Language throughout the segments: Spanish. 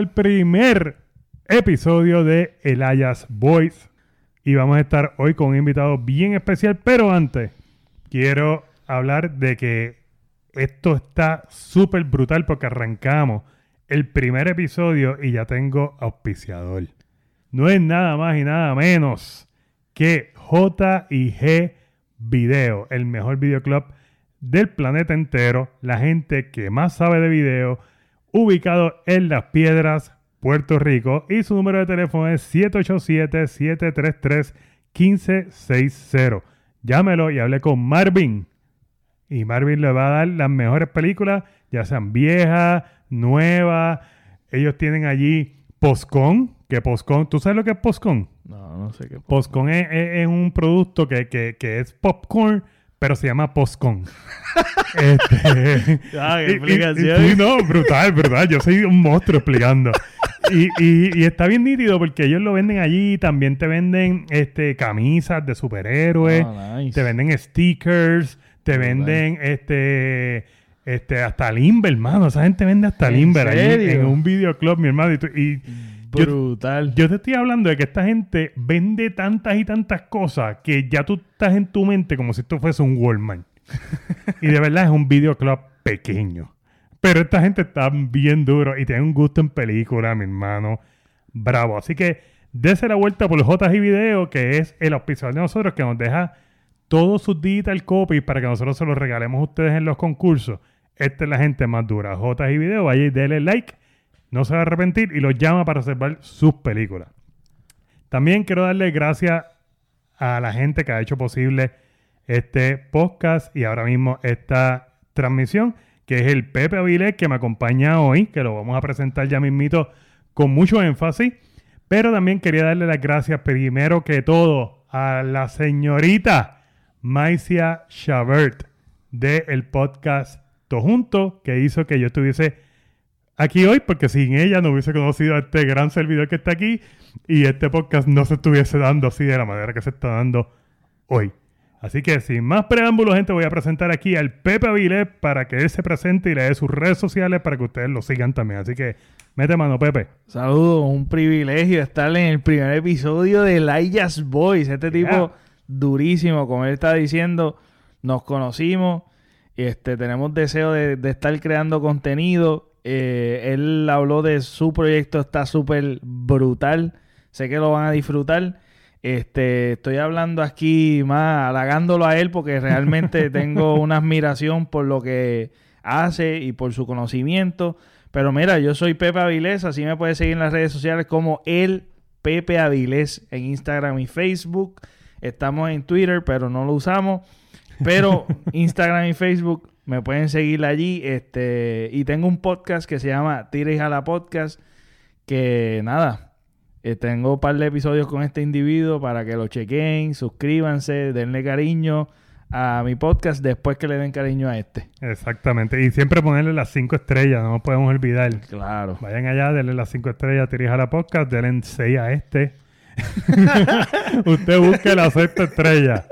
Al primer episodio de Elias Voice. Y vamos a estar hoy con un invitado bien especial, pero antes quiero hablar de que esto está súper brutal porque arrancamos el primer episodio y ya tengo auspiciador. No es nada más y nada menos que J&G Video, el mejor videoclub del planeta entero, la gente que más sabe de video, ubicado en Las Piedras, Puerto Rico, y su número de teléfono es 787-733-1560. Llámelo y hable con Marvin. Y Marvin le va a dar las mejores películas, ya sean viejas, nuevas. Ellos tienen allí Postcon, que Postcon, ¿tú sabes lo que es Postcon? No, no sé qué. Postcon es, es- es un producto que, que- que es popcorn, pero se llama Postcon. este, Ah, qué explicación. y- sí, no, brutal, brutal. Yo soy un monstruo explicando. Y, y- y está bien nítido porque ellos lo venden allí. También te venden este, camisas de superhéroes. Ah, nice. Te venden stickers. Te venden este, este, hasta Limber, hermano. Esa gente vende hasta ¿En Limber allí en un videoclub, mi hermano. Y, tú- y yo- Brutal. yo te estoy hablando de que esta gente vende tantas y tantas cosas que ya tú estás en tu mente como si esto fuese un Walmart. y de verdad es un videoclub pequeño. Pero esta gente está bien duro y tiene un gusto en película, mi hermano. Bravo. Así que dése la vuelta por JG Video, que es el auspiciador de nosotros que nos deja todos sus digital copies para que nosotros se los regalemos a ustedes en los concursos. Esta es la gente más dura. JG Video, vaya y dele like. No se va a arrepentir y los llama para reservar sus películas. También quiero darle gracias a la gente que ha hecho posible este podcast y ahora mismo esta transmisión, que es el Pepe Avilés que me acompaña hoy, que lo vamos a presentar ya mismito con mucho énfasis. Pero también quería darle las gracias primero que todo a la señorita Maicia Chabert del podcast To Junto, que hizo que yo estuviese aquí hoy, porque sin ella no hubiese conocido a este gran servidor que está aquí y este podcast no se estuviese dando así de la manera que se está dando hoy. Así que sin más preámbulos, gente, voy a presentar aquí al Pepe Avilés para que él se presente y le dé sus redes sociales para que ustedes lo sigan también. Así que mete mano, Pepe. Saludos, un privilegio estar en el primer episodio de Elijah's Voice. Este tipo Yeah. durísimo, como él está diciendo, nos conocimos, este, tenemos deseo de, de estar creando contenido. Eh, él habló de su proyecto, está súper brutal. Sé que lo van a disfrutar. Este, estoy hablando aquí más halagándolo a él porque realmente tengo una admiración por lo que hace y por su conocimiento. Pero mira, yo soy Pepe Avilés, así me puedes seguir en las redes sociales como el Pepe Avilés en Instagram y Facebook. Estamos en Twitter, pero no lo usamos. Pero Instagram y Facebook me pueden seguir allí. Este, y tengo un podcast que se llama Tira y Jala Podcast. Que nada, eh, tengo un par de episodios con este individuo para que lo chequen, suscríbanse, denle cariño a mi podcast después que le den cariño a este. Exactamente. Y siempre ponerle las cinco estrellas, no nos podemos olvidar. Claro. Vayan allá, denle las cinco estrellas, dirija la podcast, denle seis a este. Usted busque la sexta estrella.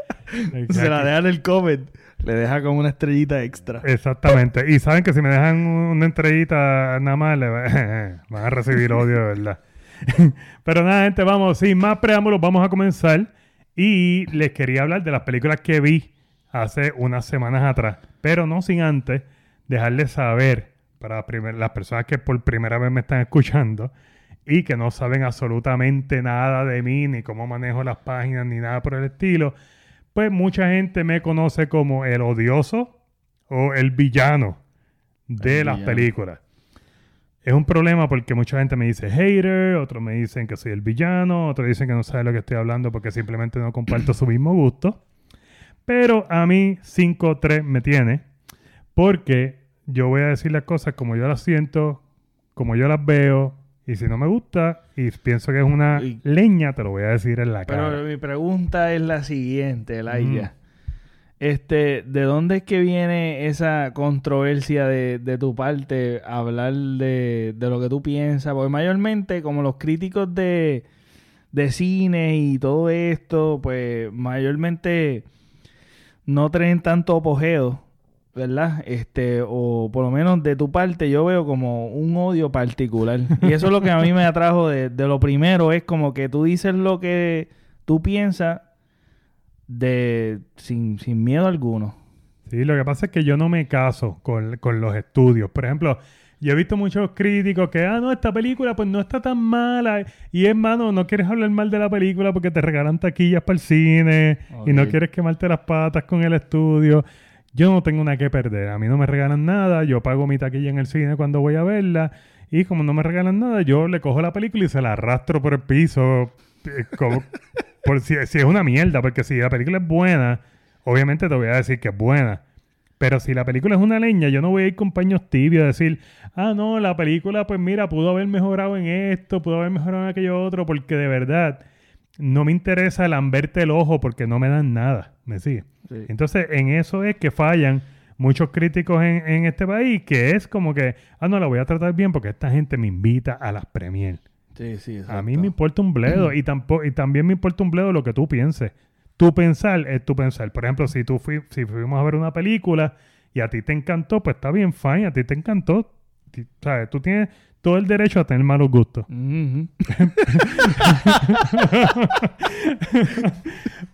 Se la dejan el comment. Le deja con una estrellita extra. Exactamente. Y saben que si me dejan una estrellita nada más, le va- van a recibir odio, de verdad. Pero nada, gente, vamos, sin más preámbulos, vamos a comenzar. Y les quería hablar de las películas que vi hace unas semanas atrás. Pero no sin antes dejarles saber para las personas que por primera vez me están escuchando y que no saben absolutamente nada de mí, ni cómo manejo las páginas, ni nada por el estilo, pues mucha gente me conoce como el odioso o el villano de El las villano. películas. Es un problema porque mucha gente me dice hater, otros me dicen que soy el villano, otros dicen que no sabe lo que estoy hablando porque simplemente no comparto su mismo gusto. Pero a mí 5-3 me tiene porque yo voy a decir las cosas como yo las siento, como yo las veo, y si no me gusta y pienso que es una Y- leña, te lo voy a decir en la cara. Pero mi pregunta es la siguiente, Laia. Mm. Este, ¿de dónde es que viene esa controversia de, de tu parte hablar de, de lo que tú piensas? Porque mayormente, como los críticos de, de cine y todo esto, pues mayormente no traen tanto apogeo ¿verdad? Este, o por lo menos de tu parte, yo veo como un odio particular. Y eso es lo que a mí me atrajo de, de lo primero, es como que tú dices lo que tú piensas de sin, sin miedo alguno. Sí, lo que pasa es que yo no me caso con, con los estudios. Por ejemplo, yo he visto muchos críticos que, ah, no, esta película pues no está tan mala. Y es, mano, no quieres hablar mal de la película porque te regalan taquillas para el cine y no quieres quemarte las patas con el estudio. Yo no tengo nada que perder. A mí no me regalan nada. Yo pago mi taquilla en el cine cuando voy a verla. Y como no me regalan nada, yo le cojo la película y se la arrastro por el piso. eh, como- por si, si es una mierda. Porque si la película es buena, obviamente te voy a decir que es buena. Pero si la película es una leña, yo no voy a ir con paños tibios a decir, ah, no, la película, pues mira, pudo haber mejorado en esto, pudo haber mejorado en aquello otro, porque de verdad no me interesa lamberte el ojo porque no me dan nada. ¿Me sigue? Sí. Entonces, en eso es que fallan muchos críticos en, en este país, que es como que, ah, no, la voy a tratar bien porque esta gente me invita a las premier. Sí, sí, A mí me importa un bledo y, tampoco, y también me importa un bledo lo que tú pienses. Tu pensar es tu pensar. Por ejemplo, si tú fui, si fuimos a ver una película y a ti te encantó, pues está bien, fine, a ti te encantó. ¿Sabes? Tú tienes todo el derecho a tener malos gustos.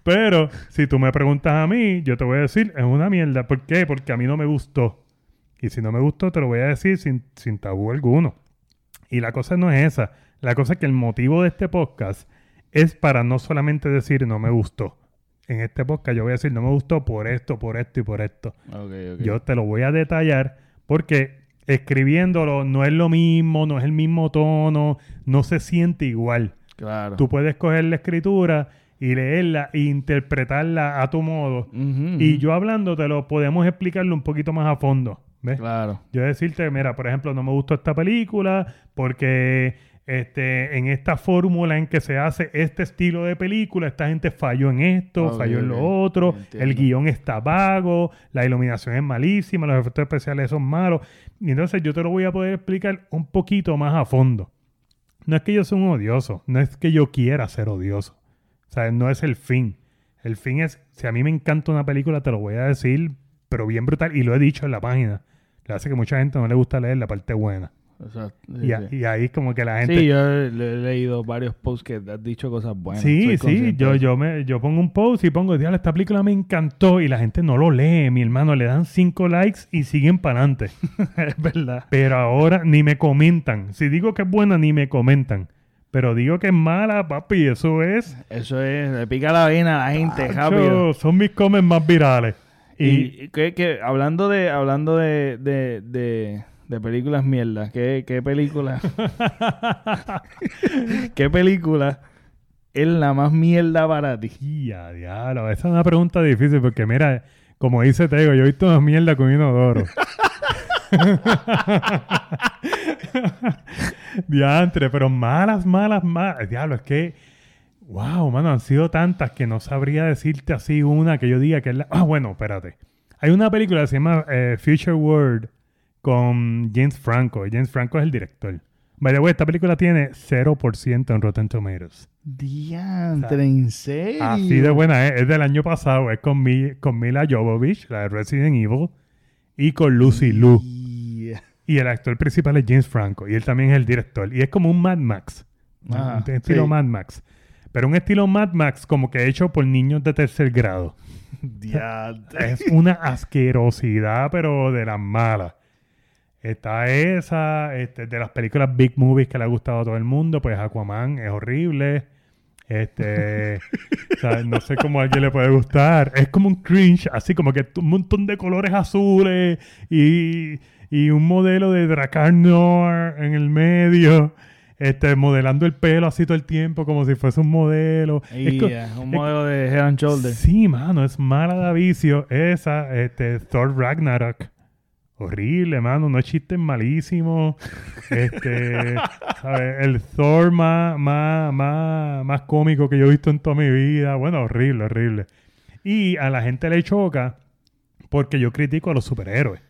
Pero si tú me preguntas a mí, yo te voy a decir, es una mierda. ¿Por qué? Porque a mí no me gustó. Y si no me gustó, te lo voy a decir sin, sin tabú alguno. Y la cosa no es esa. La cosa es que el motivo de este podcast es para no solamente decir no me gustó. En este podcast yo voy a decir no me gustó por esto, por esto y por esto. Yo te lo voy a detallar porque escribiéndolo no es lo mismo, no es el mismo tono, no se siente igual. Claro. Tú puedes coger la escritura y leerla e interpretarla a tu modo. Ujú, Y ujú. yo hablándotelo podemos explicarlo un poquito más a fondo. ¿Ves? Claro. Yo decirte, mira, por ejemplo, no me gustó esta película porque este, en esta fórmula en que se hace este estilo de película, esta gente falló en esto, falló en lo otro, el guion está vago, la iluminación es malísima, los efectos especiales son malos. Y entonces yo te lo voy a poder explicar un poquito más a fondo. No es que yo sea un odioso, no es que yo quiera ser odioso. O sea, no es el fin. El fin es, si a mí me encanta una película, te lo voy a decir, pero bien brutal, y lo he dicho en la página. Le hace que mucha gente no le gusta leer la parte buena. Exacto. Sí, Y, sí. y ahí como que la gente... Sí, yo he, le- he leído varios posts que has dicho cosas buenas. sí, sí, yo, yo, me, yo pongo un post y pongo, diablo, esta película me encantó y la gente no lo lee, mi hermano, le dan cinco likes y siguen para adelante. es verdad. Pero ahora ni me comentan. Si digo que es buena, ni me comentan. Pero digo que es mala, papi, eso es... Eso es, le pica la vena a la gente, rápido. Son mis comments más virales. Y, Y, y que, que hablando de hablando de, de, de, de películas mierda, ¿qué, qué película? ¿Qué película es la más mierda para ti? Ya, diablo, esa es una pregunta difícil porque mira, como dice Tego, yo he visto una mierda con inodoro. Diantre, pero malas, malas, malas. Diablo, es que, wow, mano, han sido tantas que no sabría decirte así una que yo diga que es la... Ah, bueno, espérate. Hay una película que se llama eh, Future World con James Franco. y James Franco es el director. By the way, esta película tiene 0% en Rotten Tomatoes. Diantre, ¿en serio? Así de buena es. Es del año pasado. Es con, Mi- con Mila Jovovich, la de Resident Evil, y con Lucy Liu. Yeah. Y el actor principal es James Franco. Y él también es el director. Y es como un Mad Max. Un estilo sí. Mad Max. Pero un estilo Mad Max como que hecho por niños de tercer grado. Diantre. Es una asquerosidad, pero de las malas. Está esa, este, de las películas Big Movies que le ha gustado a todo el mundo, pues Aquaman es horrible. Este, o sea, no sé cómo a alguien le puede gustar. Es como un cringe, así como que un montón de colores azules y, y un modelo de Dracar Noir en el medio, este, modelando el pelo así todo el tiempo como si fuese un modelo. Es Yeah, un modelo de Head and Shoulders. Sí, mano, es mala de vicio. Esa, este, Thor Ragnarok. Horrible, mano. No chistes malísimos. Este, ¿sabes? El Thor más, más, más, más cómico que yo he visto en toda mi vida. Bueno, horrible, horrible. Y a la gente le choca porque yo critico a los superhéroes.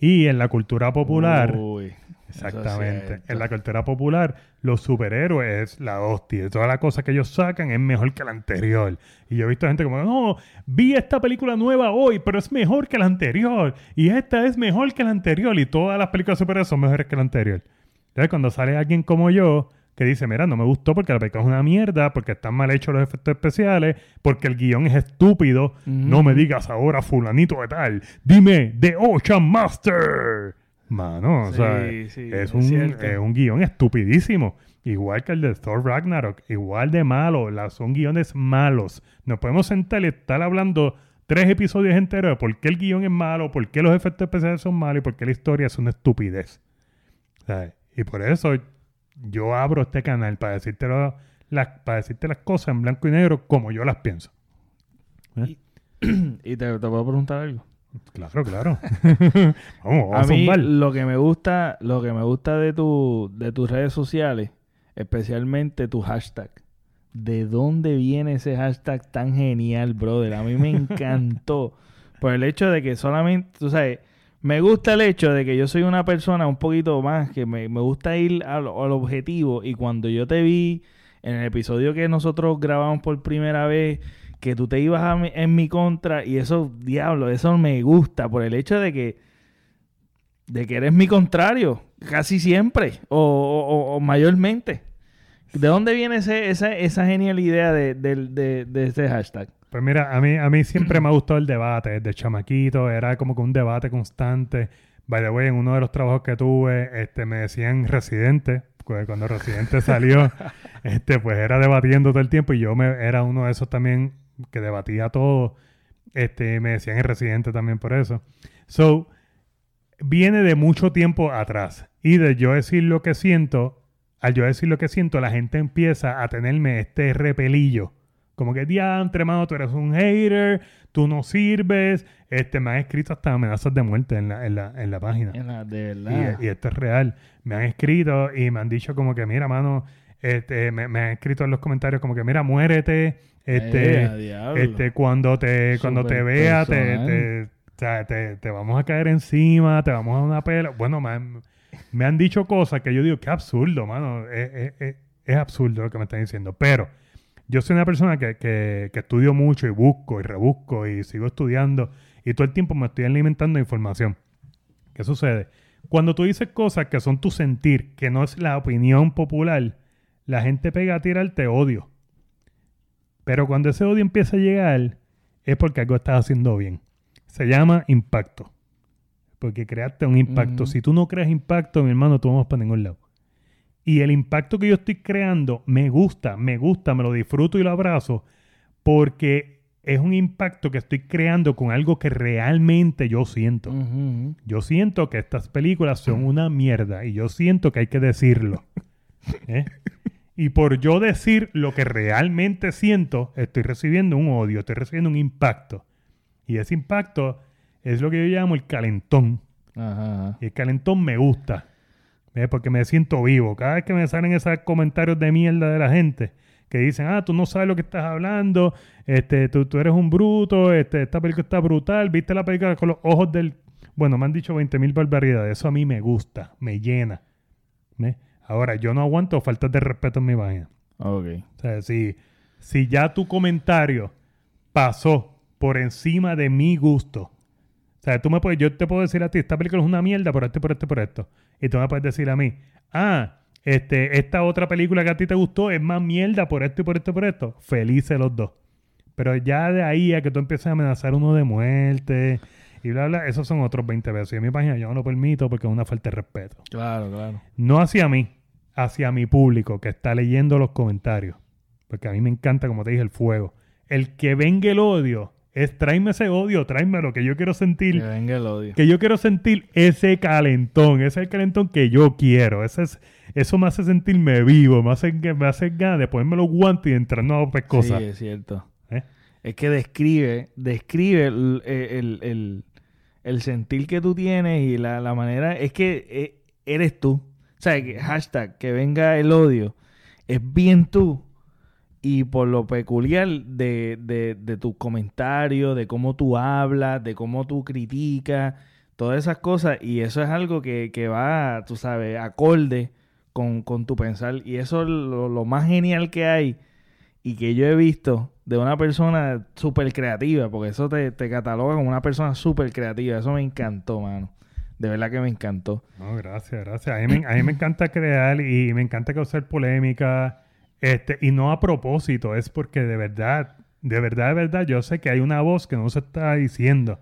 Y en la cultura popular, Uy. Exactamente. En la cultura popular, los superhéroes es la hostia. Toda la cosa que ellos sacan es mejor que la anterior. Y yo he visto gente como, no, vi esta película nueva hoy, pero es mejor que la anterior. Y esta es mejor que la anterior. Y todas las películas de superhéroes son mejores que la anterior. Entonces, cuando sale alguien como yo que dice, mira, no me gustó porque la película es una mierda, porque están mal hechos los efectos especiales, porque el guion es estúpido, no me digas ahora fulanito de tal, dime The Ocean Master. Mano, o Sí, sea, sí, es, un, es un guion estupidísimo. Igual que el de Thor Ragnarok, igual de malo, la- son guiones malos. Nos podemos sentar y estar hablando tres episodios enteros de por qué el guion es malo, por qué los efectos especiales son malos y por qué la historia es una estupidez. ¿Sabes? Y por eso yo abro este canal para decirte, lo- las, para decirte las cosas en blanco y negro como yo las pienso. y te, te puedo preguntar algo. Claro, claro. vamos, vamos A a mí lo que me gusta, lo que me gusta de tu, de tus redes sociales, especialmente tu hashtag. ¿De dónde viene ese hashtag tan genial, brother? A mí me encantó. Por el hecho de que solamente, tú sabes, me gusta el hecho de que yo soy una persona un poquito más, que me, me gusta ir al, al objetivo. Y cuando yo te vi en el episodio que nosotros grabamos por primera vez, que tú te ibas a mi- en mi contra, y eso, diablo, eso me gusta, por el hecho de que de que eres mi contrario, casi siempre, o, o- mayormente. ¿De dónde viene ese, esa, esa genial idea de, de- de ese hashtag? Pues mira, a mí, a mí siempre me ha gustado el debate, desde chamaquito, era como que un debate constante. By the way, en uno de los trabajos que tuve, este, me decían residente, cu- cuando residente salió, este, pues era debatiendo todo el tiempo y yo me, era uno de esos también que debatía todo. Este, me decían el residente también por eso. So, viene de mucho tiempo atrás. Y de yo decir lo que siento, al yo decir lo que siento, la gente empieza a tenerme este repelillo. Como que, diantre, mano, tú eres un hater, tú no sirves. Este, me han escrito hasta amenazas de muerte en la, en la, en la página. En la- de Y, verdad. y esto es real. Me han escrito y me han dicho como que, mira, mano, este, me, me han escrito en los comentarios como que, mira, muérete. Este, Eh, este, cuando te, cuando te vea, te, te, o sea, te- te vamos a caer encima, te vamos a una pela. Bueno, me han, me han dicho cosas que yo digo, qué absurdo, mano. Es, es- es- es absurdo lo que me están diciendo. Pero yo soy una persona que, que, que estudio mucho y busco y rebusco y sigo estudiando y todo el tiempo me estoy alimentando de información. ¿Qué sucede? Cuando tú dices cosas que son tu sentir, que no es la opinión popular, la gente pega a tirarte odio. Pero cuando ese odio empieza a llegar, es porque algo estás haciendo bien. Se llama impacto. Porque creaste un impacto. Si tú no creas impacto, mi hermano, tú vas para ningún lado. Y el impacto que yo estoy creando me gusta, me gusta, me lo disfruto y lo abrazo porque es un impacto que estoy creando con algo que realmente yo siento. Yo siento que estas películas son una mierda y yo siento que hay que decirlo. ¿Eh? Y por yo decir lo que realmente siento, estoy recibiendo un odio, estoy recibiendo un impacto. Y ese impacto es lo que yo llamo el calentón. Ajá, ajá. Y el calentón me gusta. ¿ves? Porque me siento vivo. Cada vez que me salen esos comentarios de mierda de la gente que dicen, ah, tú no sabes lo que estás hablando, este, tú, tú eres un bruto, este, esta película está brutal, viste la película con los ojos del... Bueno, me han dicho 20 mil barbaridades. Eso a mí me gusta, me llena. ¿ves? Ahora, yo no aguanto faltas de respeto en mi página. Ok. O sea, si, si ya tu comentario pasó por encima de mi gusto. O sea, tú me puedes, yo te puedo decir a ti, esta película es una mierda por esto, por esto, por esto. Y tú me puedes decir a mí, ah, este, esta otra película que a ti te gustó es más mierda por esto y por esto y por esto. Felices los dos. Pero ya de ahí a que tú empieces a amenazar uno de muerte y bla, bla, esos son otros 20 pesos. Y en mi página yo no lo permito porque es una falta de respeto. Claro, claro. No hacia mí, hacia mi público que está leyendo los comentarios. Porque a mí me encanta, como te dije, el fuego. El que venga el odio es tráeme ese odio, tráeme lo que yo quiero Que sentir. venga el odio. Que yo quiero sentir ese calentón, ese es el calentón que yo quiero. Ese es, eso me hace sentirme vivo, me hace, me hace ganas de ponerme los guantes y entrarnos a pescosas. Sí, es cierto. ¿Eh? Es que describe, describe el, el- el- el sentir que tú tienes y la, la manera. Es que eh, eres tú. O sea, que hashtag que venga el odio. Es bien tú. Y por lo peculiar de, de, de tus comentarios, de cómo tú hablas, de cómo tú criticas, todas esas cosas. Y eso es algo que, que va, tú sabes, acorde con, con tu pensar. Y eso es lo, lo más genial que hay y que yo he visto de una persona súper creativa, porque eso te, te cataloga como una persona súper creativa. Eso me encantó, mano. De verdad que me encantó. No, gracias, gracias. A mí, me, a mí me encanta crear y me encanta causar polémica. Este, y no a propósito, es porque de verdad, de verdad, de verdad, yo sé que hay una voz que no se está diciendo.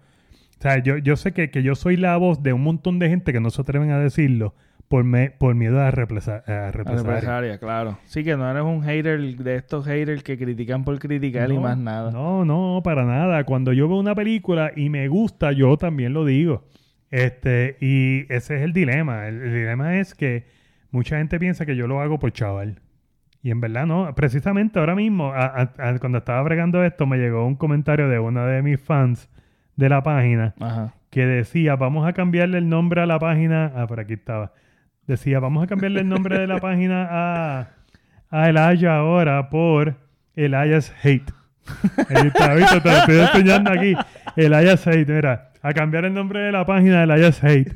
O sea, yo, yo sé que, que yo soy la voz de un montón de gente que no se atreven a decirlo por, me, por miedo a, represa, a A represalia. represalia, claro. Sí, que no eres un hater de estos haters que critican por criticar y más nada. No, no, para nada. Cuando yo veo una película y me gusta, yo también lo digo. Este, y ese es el dilema. El, el dilema es que mucha gente piensa que yo lo hago por chaval. Y en verdad no. Precisamente ahora mismo, a- a- a- cuando estaba bregando esto, me llegó un comentario de una de mis fans de la página Ajá. que decía, vamos a cambiarle el nombre a la página. Ah, por aquí estaba. Decía, vamos a cambiarle el nombre de la página a, a Elaya ahora por Elias Hate. Ahí está, ¿viste? Te lo estoy enseñando aquí. Elias Hate, mira. A cambiar el nombre de la página de Elias Hate.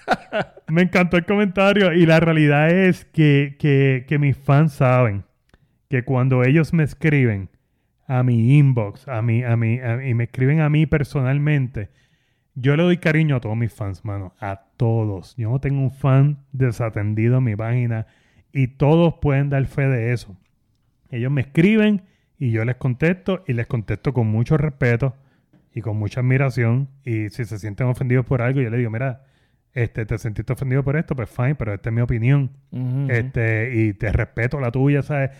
Me encantó el comentario y la realidad es que, que, que mis fans saben que cuando ellos me escriben a mi inbox, a mí, a mí, a- y me escriben a mí personalmente, yo le doy cariño a todos mis fans, mano. A todos. Yo no tengo un fan desatendido en mi página. Y todos pueden dar fe de eso. Ellos me escriben y yo les contesto. Y les contesto con mucho respeto y con mucha admiración. Y si se sienten ofendidos por algo, yo les digo, mira, este, te sentiste ofendido por esto, pues fine, pero esta es mi opinión. Este, y te respeto la tuya, ¿sabes?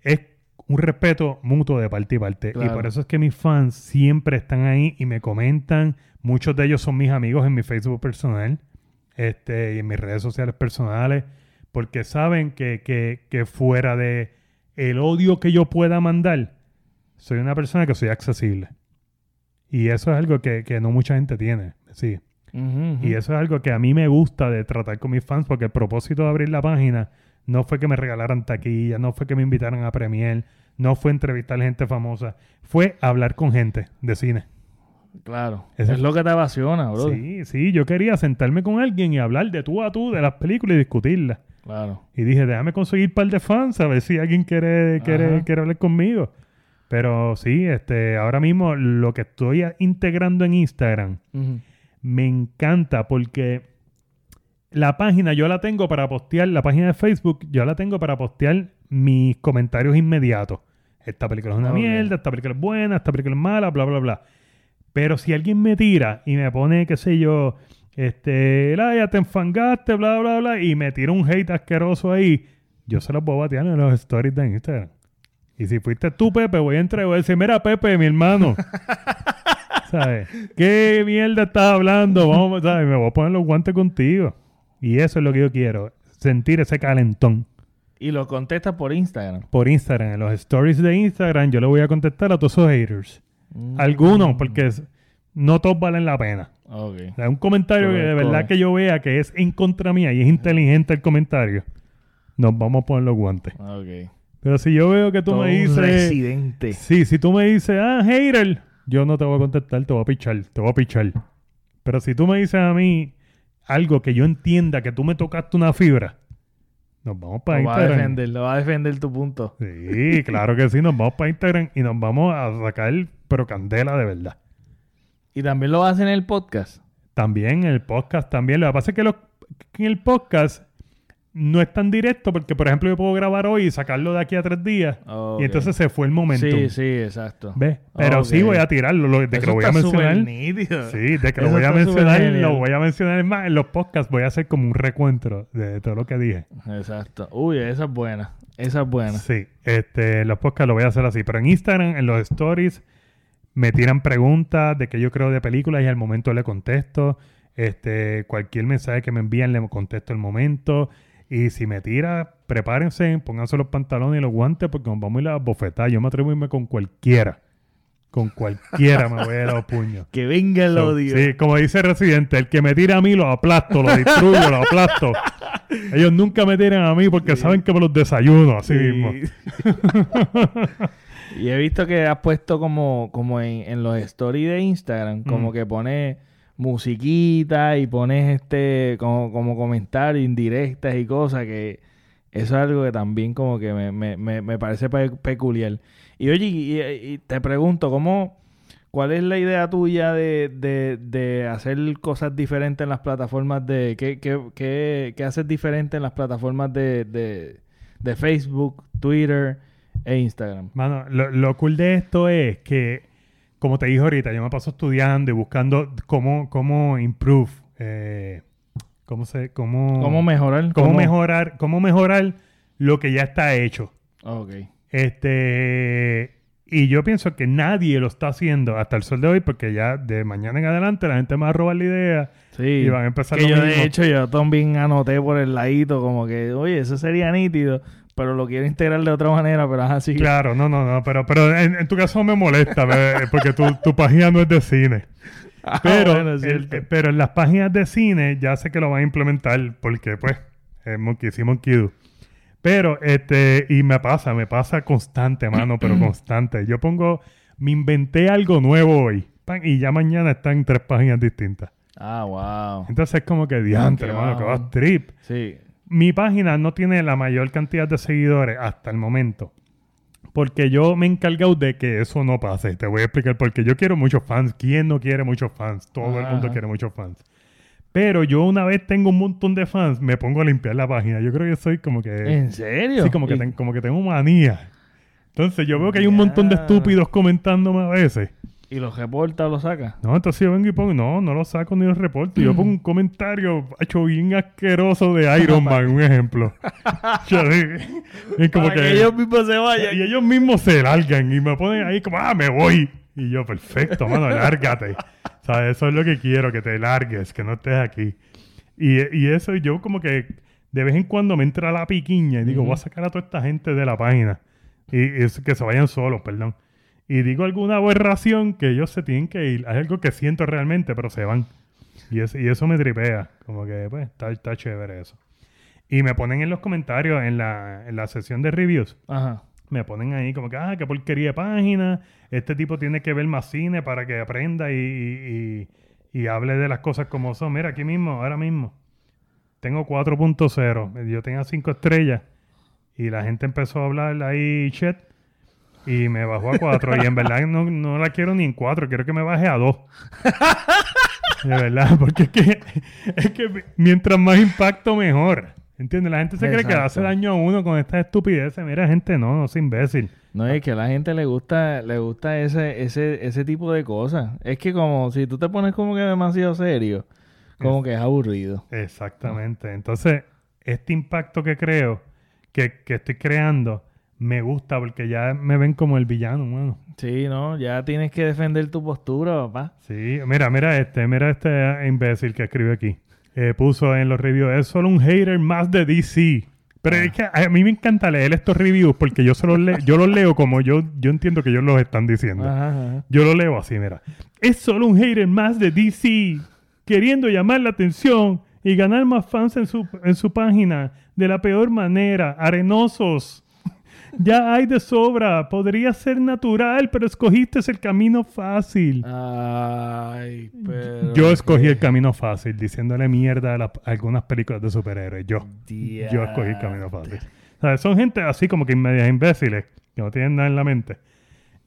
Es un respeto mutuo de parte y parte. Y por eso es que mis fans siempre están ahí y me comentan. Muchos de ellos son mis amigos en mi Facebook personal este, y en mis redes sociales personales. Porque saben que, que, que fuera de el odio que yo pueda mandar, soy una persona que soy accesible. Y eso es algo que, que no mucha gente tiene. Sí. Y eso es algo que a mí me gusta de tratar con mis fans, porque el propósito de abrir la página no fue que me regalaran taquilla, no fue que me invitaran a premier, no fue entrevistar gente famosa, fue hablar con gente de cine. Claro. Ese- Es lo que te apasiona, bro. Sí, sí, yo quería sentarme con alguien y hablar de tú a tú de las películas y discutirlas. Claro. Y dije, déjame conseguir un par de fans a ver si alguien quiere, quiere, Ajá. quiere hablar conmigo. Pero sí, este, ahora mismo lo que estoy integrando en Instagram me encanta porque la página yo la tengo para postear, la página de Facebook yo la tengo para postear mis comentarios inmediatos. Esta película es una mierda, esta película es buena, esta película es mala, bla, bla, bla. Pero si alguien me tira y me pone, qué sé yo, este, "La, ya te enfangaste, bla, bla, bla, y me tira un hate asqueroso ahí, yo se los a batear en los stories de Instagram. Y si fuiste tú, Pepe, voy a entrar y voy a decir, mira, Pepe, mi hermano. ¿Sabes? ¿Qué mierda estás hablando? Vamos, ¿sabes? Me voy a poner los guantes contigo. Y eso es lo que yo quiero. Sentir ese calentón. Y lo contestas por Instagram. Por Instagram, en los stories de Instagram, yo le voy a contestar a todos esos haters. Mm. Algunos, porque no todos valen la pena. Ok. O sea, un comentario que de verdad que yo vea que es en contra mía y es inteligente el comentario, nos vamos a poner los guantes. Ok. Pero si yo veo que tú Todo me un dices... residente. Sí, si tú me dices, ah, hater, yo no te voy a contestar, te voy a pichar, te voy a pichar. Pero si tú me dices a mí algo que yo entienda que tú me tocaste una fibra, nos vamos para Lo va a Instagram. defender, lo va a defender tu punto. Sí, claro que sí, nos vamos para Instagram y nos vamos a sacar, pero candela de verdad. Y también lo hacen en el podcast. También en el podcast, también. Lo que pasa es que, los- que en el podcast no es tan directo porque, por ejemplo, yo puedo grabar hoy y sacarlo de aquí a tres días y entonces se fue el momento. Sí, sí, exacto. ¿Ves? Pero sí voy a tirarlo, lo, de que Eso lo voy a mencionar. Sí, de que lo voy a mencionar, lo voy a mencionar más en los podcasts. Voy a hacer como un recuento de todo lo que dije. Exacto. Uy, esa es buena. Esa es buena. Sí, este, en los podcasts lo voy a hacer así. Pero en Instagram, en los stories, me tiran preguntas de que yo creo de películas y al momento le contesto. Este, cualquier mensaje que me envían le contesto al momento. Y si me tira, prepárense, pónganse los pantalones y los guantes porque nos vamos a ir a bofetar. Yo me atrevo a irme con cualquiera. Con cualquiera me voy a ir a los puños. Que venga el So, odio. Sí, como dice Residente, el que me tira a mí lo aplasto, lo destruyo, lo aplasto. Ellos nunca me tiran a mí porque saben que me los desayuno así Sí. mismo. y he visto que has puesto como, como en, en los stories de Instagram, como Mm. que pone musiquita y pones este como, como comentarios indirectas y cosas que eso es algo que también como que me, me, me, me parece pe- peculiar. Y oye, y, y te pregunto, ¿cómo, ¿cuál es la idea tuya de, de, de hacer cosas diferentes en las plataformas de... ¿Qué, qué, qué, qué haces diferente en las plataformas de, de, de Facebook, Twitter e Instagram? Mano, lo, lo cool de esto es que, como te dije ahorita, yo me paso estudiando y buscando cómo, cómo improve, eh, cómo se, cómo, ¿Cómo mejorar? cómo mejorar, cómo mejorar lo que ya está hecho. Ok. Este, y yo pienso que nadie lo está haciendo hasta el sol de hoy, porque ya de mañana en adelante la gente me va a robar la idea Sí. y van a empezar que lo yo mismo. de hecho yo también anoté por el ladito como que, oye, eso sería nítido, pero lo quiero integrar de otra manera, pero es así. Claro, no, no, no, pero, pero en, en tu caso me molesta, ve, porque tu, tu página no es de cine. Ah, Pero, bueno, el- eh, pero en las páginas de cine ya sé que lo van a implementar porque, pues, es Monkey sí, Monkey Do. Pero, este, y me pasa, me pasa constante, mano, pero constante. Yo pongo, me inventé algo nuevo hoy pan, y ya mañana está en tres páginas distintas. Ah, wow. Entonces es como que diantre, hermano, que bajo. va trip. Sí. Mi página no tiene la mayor cantidad de seguidores hasta el momento. Porque yo me he encargado de que eso no pase. Te voy a explicar por qué. Yo quiero muchos fans. ¿Quién no quiere muchos fans? Todo el mundo Ajá. quiere muchos fans. Pero yo una vez tengo un montón de fans, me pongo a limpiar la página. Yo creo que soy como que... ¿En serio? Sí, como que, ten- como que tengo manía. Entonces yo veo que hay un montón de estúpidos comentándome a veces. ¿Y los reporta o los saca? No, entonces yo vengo y pongo, no, no lo saco ni lo reporto. Yo pongo un comentario hecho bien asqueroso de Iron Man, un ejemplo. Es como Para que, ellos mismos se vayan. y ellos mismos se largan y me ponen ahí como, ah, me voy. Y yo, perfecto, mano, lárgate. O sea, eso es lo que quiero, que te largues, que no estés aquí. Y, y eso yo como que de vez en cuando me entra la piquiña y digo, voy a sacar a toda esta gente de la página. Y, y es que se vayan solos, perdón. Y digo alguna aberración que ellos se tienen que ir. Hay algo que siento realmente, pero se van. Y, es- y eso me tripea. Como que, pues, está, está chévere eso. Y me ponen en los comentarios, en la, en la sesión de reviews, Ajá. me ponen ahí como que, ah, qué porquería de página. Este tipo tiene que ver más cine para que aprenda y, y, y- y hable de las cosas como son. Mira, aquí mismo, ahora mismo. Tengo 4.0. Yo tenía 5 estrellas. Y la gente empezó a hablar ahí, chat. Y me bajó a 4. y en verdad no, no la quiero ni en 4. Quiero que me baje a 2. De verdad, porque es que, es que mientras más impacto, mejor. ¿Entiendes? La gente se cree que le hace Exacto. daño a uno con estas estupideces. Mira, gente, no, no es imbécil. No, es que a la gente le gusta, le gusta ese, ese, ese tipo de cosas. Es que como si tú te pones como que demasiado serio, como que es aburrido. Exactamente. Entonces, este impacto que creo, que, que estoy creando, me gusta porque ya me ven como el villano, mano. Sí, no, ya tienes que defender tu postura, papá. Sí, mira, mira este, mira este imbécil que escribe aquí. Eh, puso en los reviews, es solo un hater más de DC. Pero es que a mí me encanta leer estos reviews porque yo, se los le- yo los leo como yo, yo entiendo que ellos los están diciendo. Ajá, ajá. Yo lo leo así, mira. Es solo un hater más de DC, queriendo llamar la atención y ganar más fans en su, en su página de la peor manera. Arenosos. Ya hay de sobra. Podría ser natural, pero escogiste el camino fácil. Ay, pero... Yo escogí el camino fácil, diciéndole mierda a, la- a algunas películas de superhéroes. Yo. Yo escogí el camino fácil. O sea, son gente así como que medias imbéciles, que no tienen nada en la mente.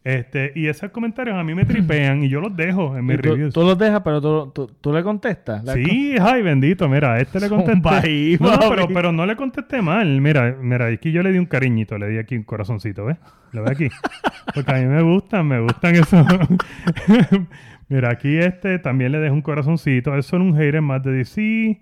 Este, y esos comentarios a mí me tripean y yo los dejo en mis tú, reviews. tú los dejas, pero tú, tú, tú le contestas. Sí, ay, bendito, mira, a este le Son contesté. No, pero, pero no le contesté mal. Mira, mira, aquí yo le di un cariñito, le di aquí un corazoncito, ¿ves? Lo ve aquí. Porque a mí me gustan, me gustan esos. mira, aquí este también le dejo un corazoncito. Es solo un hater más de DC.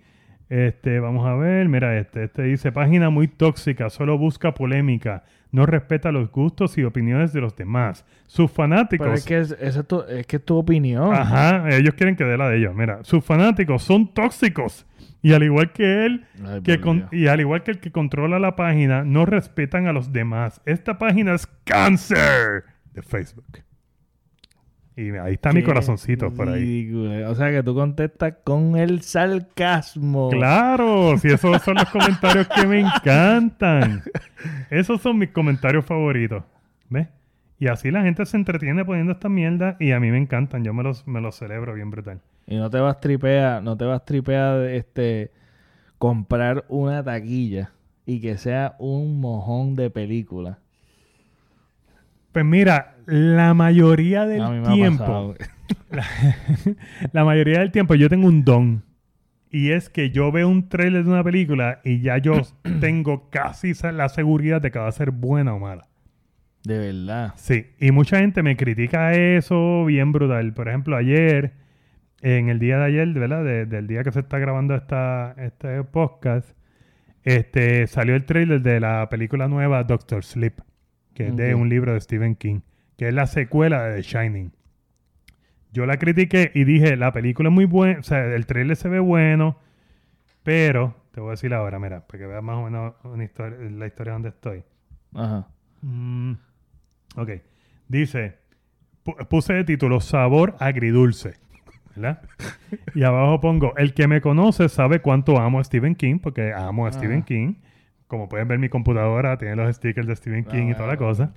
Este, vamos a ver, mira este, este dice página muy tóxica, solo busca polémica, no respeta los gustos y opiniones de los demás. Sus fanáticos Pero es que es, es tu, es que es tu opinión. Ajá, ellos quieren que dé la de ellos. Mira, sus fanáticos son tóxicos. Y al igual que él, Ay, que con- y al igual que el que controla la página, no respetan a los demás. Esta página es cáncer de Facebook. Y ahí está mi corazoncito por ahí. ridículo. O sea que tú contestas con el sarcasmo. Claro, si esos son los comentarios que me encantan. Esos son mis comentarios favoritos. ¿Ves? Y así la gente se entretiene poniendo esta mierda y a mí me encantan. Yo me los, me los celebro bien brutal. Y no te vas tripea, no te vas tripea este comprar una taquilla y que sea un mojón de película. Pues mira, la mayoría del A tiempo, pasado. la, la mayoría del tiempo yo tengo un don. Y es que yo veo un trailer de una película y ya yo tengo casi la seguridad de que va a ser buena o mala. De verdad. Sí, y mucha gente me critica eso bien brutal. Por ejemplo, ayer, en el día de ayer, ¿verdad? De- del día que se está grabando esta, este podcast, este, salió el trailer de la película nueva Doctor Sleep, que es de un libro de Stephen King, que es la secuela de The Shining. Yo la critiqué y dije, la película es muy buena, o sea, el trailer se ve bueno, pero, te voy a decir ahora, mira, para que veas más o menos una historia- la historia donde estoy. Ajá. Mm, ok. Dice, pu- puse de título Sabor agridulce. ¿Verdad? y abajo pongo, el que me conoce sabe cuánto amo a Stephen King, porque amo a Ah. Stephen King. Como pueden ver, mi computadora tiene los stickers de Stephen King y toda la Ah, cosa.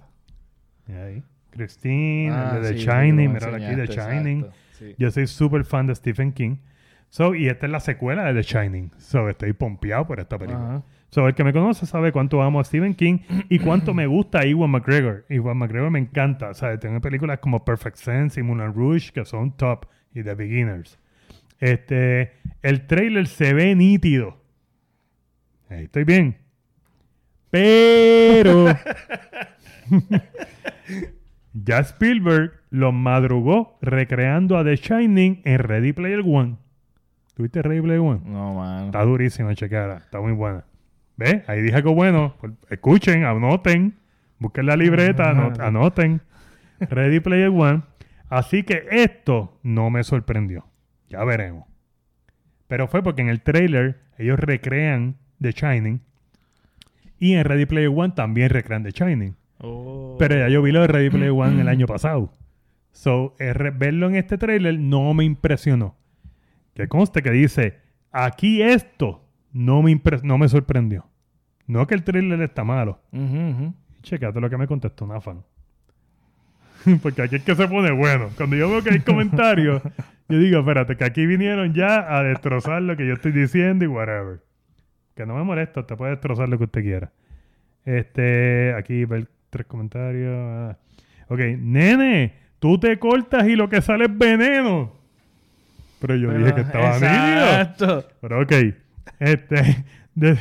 Y ahí. Christine, Ah, el de The sí, Shining, mira aquí The Shining. sí. Yo soy súper fan de Stephen King. So, y esta es la secuela de The Shining. So, estoy pompeado por esta película. Ajá. So, el que me conoce sabe cuánto amo a Stephen King y cuánto me gusta a Ewan McGregor. Ewan McGregor me encanta. O sea, tiene películas como Perfect Sense y Moulin Rouge que son top y The Beginners. Este, el trailer se ve nítido. Ahí estoy bien. Pero ya Spielberg lo madrugó recreando a The Shining en Ready Player One. ¿Tuviste Ready Player One? No, mano. Está durísima, chequeara. Está muy buena. ¿Ves? Ahí dije algo bueno. Escuchen, anoten. Busquen la libreta, ano- anoten. Ready Player One. Así que esto no me sorprendió. Ya veremos. Pero fue porque en el trailer ellos recrean The Shining. Y en Ready Player One también recrean The Shining. Oh. Pero ya yo vi lo de Ready Player One el año pasado. So, verlo en este trailer no me impresionó. Que conste que dice, aquí esto no me, impres- no me sorprendió. No que el trailer está malo. Ujú. Checate lo que me contestó una fan. Porque aquí es que se pone bueno. Cuando yo veo que hay comentarios, yo digo, espérate, que aquí vinieron ya a destrozar lo que yo estoy diciendo y whatever. Que no me molesta, te puede destrozar lo que usted quiera. Este, aquí ver tres comentarios. ah. Ok, nene, tú te cortas y lo que sale es veneno. Pero yo dije que estaba nítido. Exacto. Pero ok. Este, de-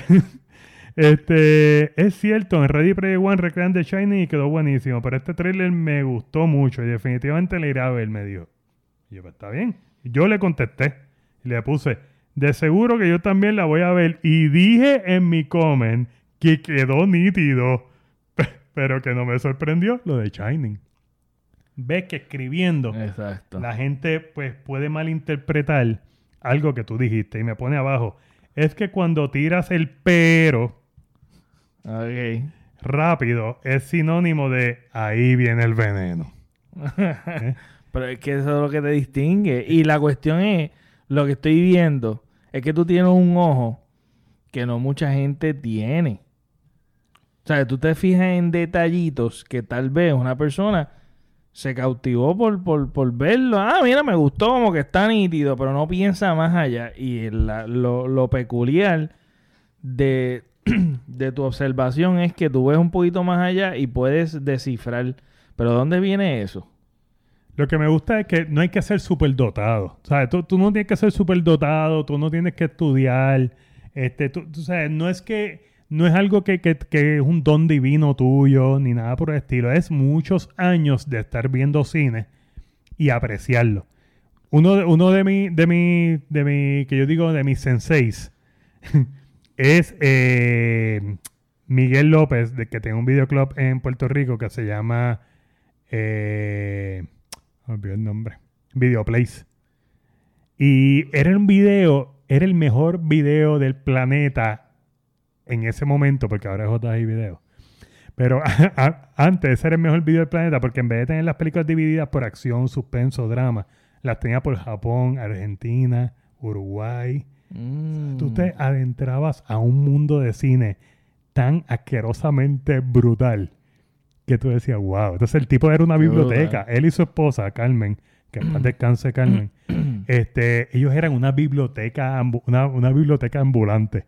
este, es cierto, en Ready Player One recrean The Shining y quedó buenísimo. Pero este trailer me gustó mucho y definitivamente le iré a ver, me dijo. Y yo, pues está bien. Yo le contesté y le puse, de seguro que yo también la voy a ver. Y dije en mi comment que quedó nítido, pero que no me sorprendió lo de Shining. Ves que escribiendo Exacto. la gente pues puede malinterpretar algo que tú dijiste y me pone abajo. Es que cuando tiras el pero rápido es sinónimo de ahí viene el veneno. Pero es que eso es lo que te distingue. Y la cuestión es, lo que estoy viendo, es que tú tienes un ojo que no mucha gente tiene. O sea, tú te fijas en detallitos que tal vez una persona se cautivó por, por, por verlo. Ah, mira, me gustó como que está nítido, pero no piensa más allá. Y la- lo, lo peculiar de, de tu observación es que tú ves un poquito más allá y puedes descifrar. Pero ¿dónde viene eso? Lo que me gusta es que no hay que ser súper dotado. ¿Sabes? Tú, tú no tienes que ser súper dotado, tú no tienes que estudiar. Este, tú, tú sabes, no es que no es algo que, que- que es un don divino tuyo ni nada por el estilo. Es muchos años de estar viendo cine y apreciarlo. Uno de, uno de mi, de mi, de mi, que yo digo de mis senseis es eh, Miguel López, de que tiene un videoclub en Puerto Rico que se llama eh, olvidé el nombre. Videoplays. Y era un video, era el mejor video del planeta en ese momento, porque ahora es JI Video. Pero antes era el mejor video del planeta porque en vez de tener las películas divididas por acción, suspenso, drama, las tenía por Japón, Argentina, Uruguay. Mm. Tú te adentrabas a un mundo de cine tan asquerosamente brutal que tú decías, wow. Entonces el tipo era una biblioteca. Él y su esposa, Carmen, que en paz descanse Carmen, Este, ellos eran una biblioteca, una, una biblioteca ambulante.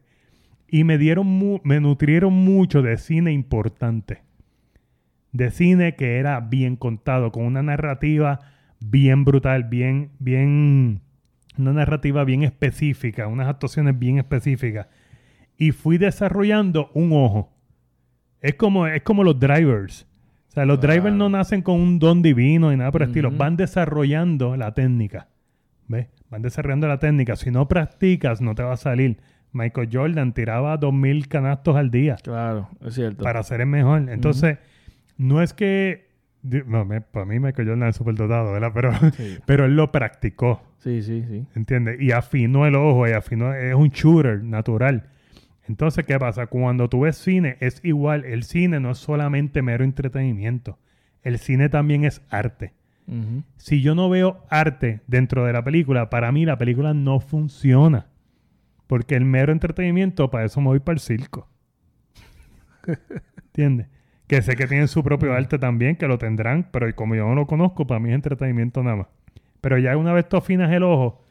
Y me dieron mu- me nutrieron mucho de cine importante. De cine que era bien contado, con una narrativa bien brutal, bien, bien, una narrativa bien específica, unas actuaciones bien específicas. Y fui desarrollando un ojo. Es como, es como los drivers. O sea, los Claro. drivers no nacen con un don divino y nada por el estilo. Van desarrollando la técnica. ¿Ves? Van desarrollando la técnica. Si no practicas, no te va a salir. Michael Jordan tiraba 2.000 canastos al día Claro, es cierto. para ser el mejor. Entonces, no es que... No, me- para mí Michael Jordan es súper dotado, ¿verdad? Pero, Sí. pero él lo practicó. sí, sí, sí. ¿Entiendes? Y afinó el ojo y afinó, es un shooter natural. Entonces, ¿qué pasa? Cuando tú ves cine, es igual. El cine no es solamente mero entretenimiento. El cine también es arte. Si yo no veo arte dentro de la película, para mí la película no funciona. Porque el mero entretenimiento, para eso me voy para el circo. ¿Entiendes? Que sé que tienen su propio arte también, que lo tendrán, pero como yo no lo conozco, para mí es entretenimiento nada más. Pero ya una vez tú afinas el ojo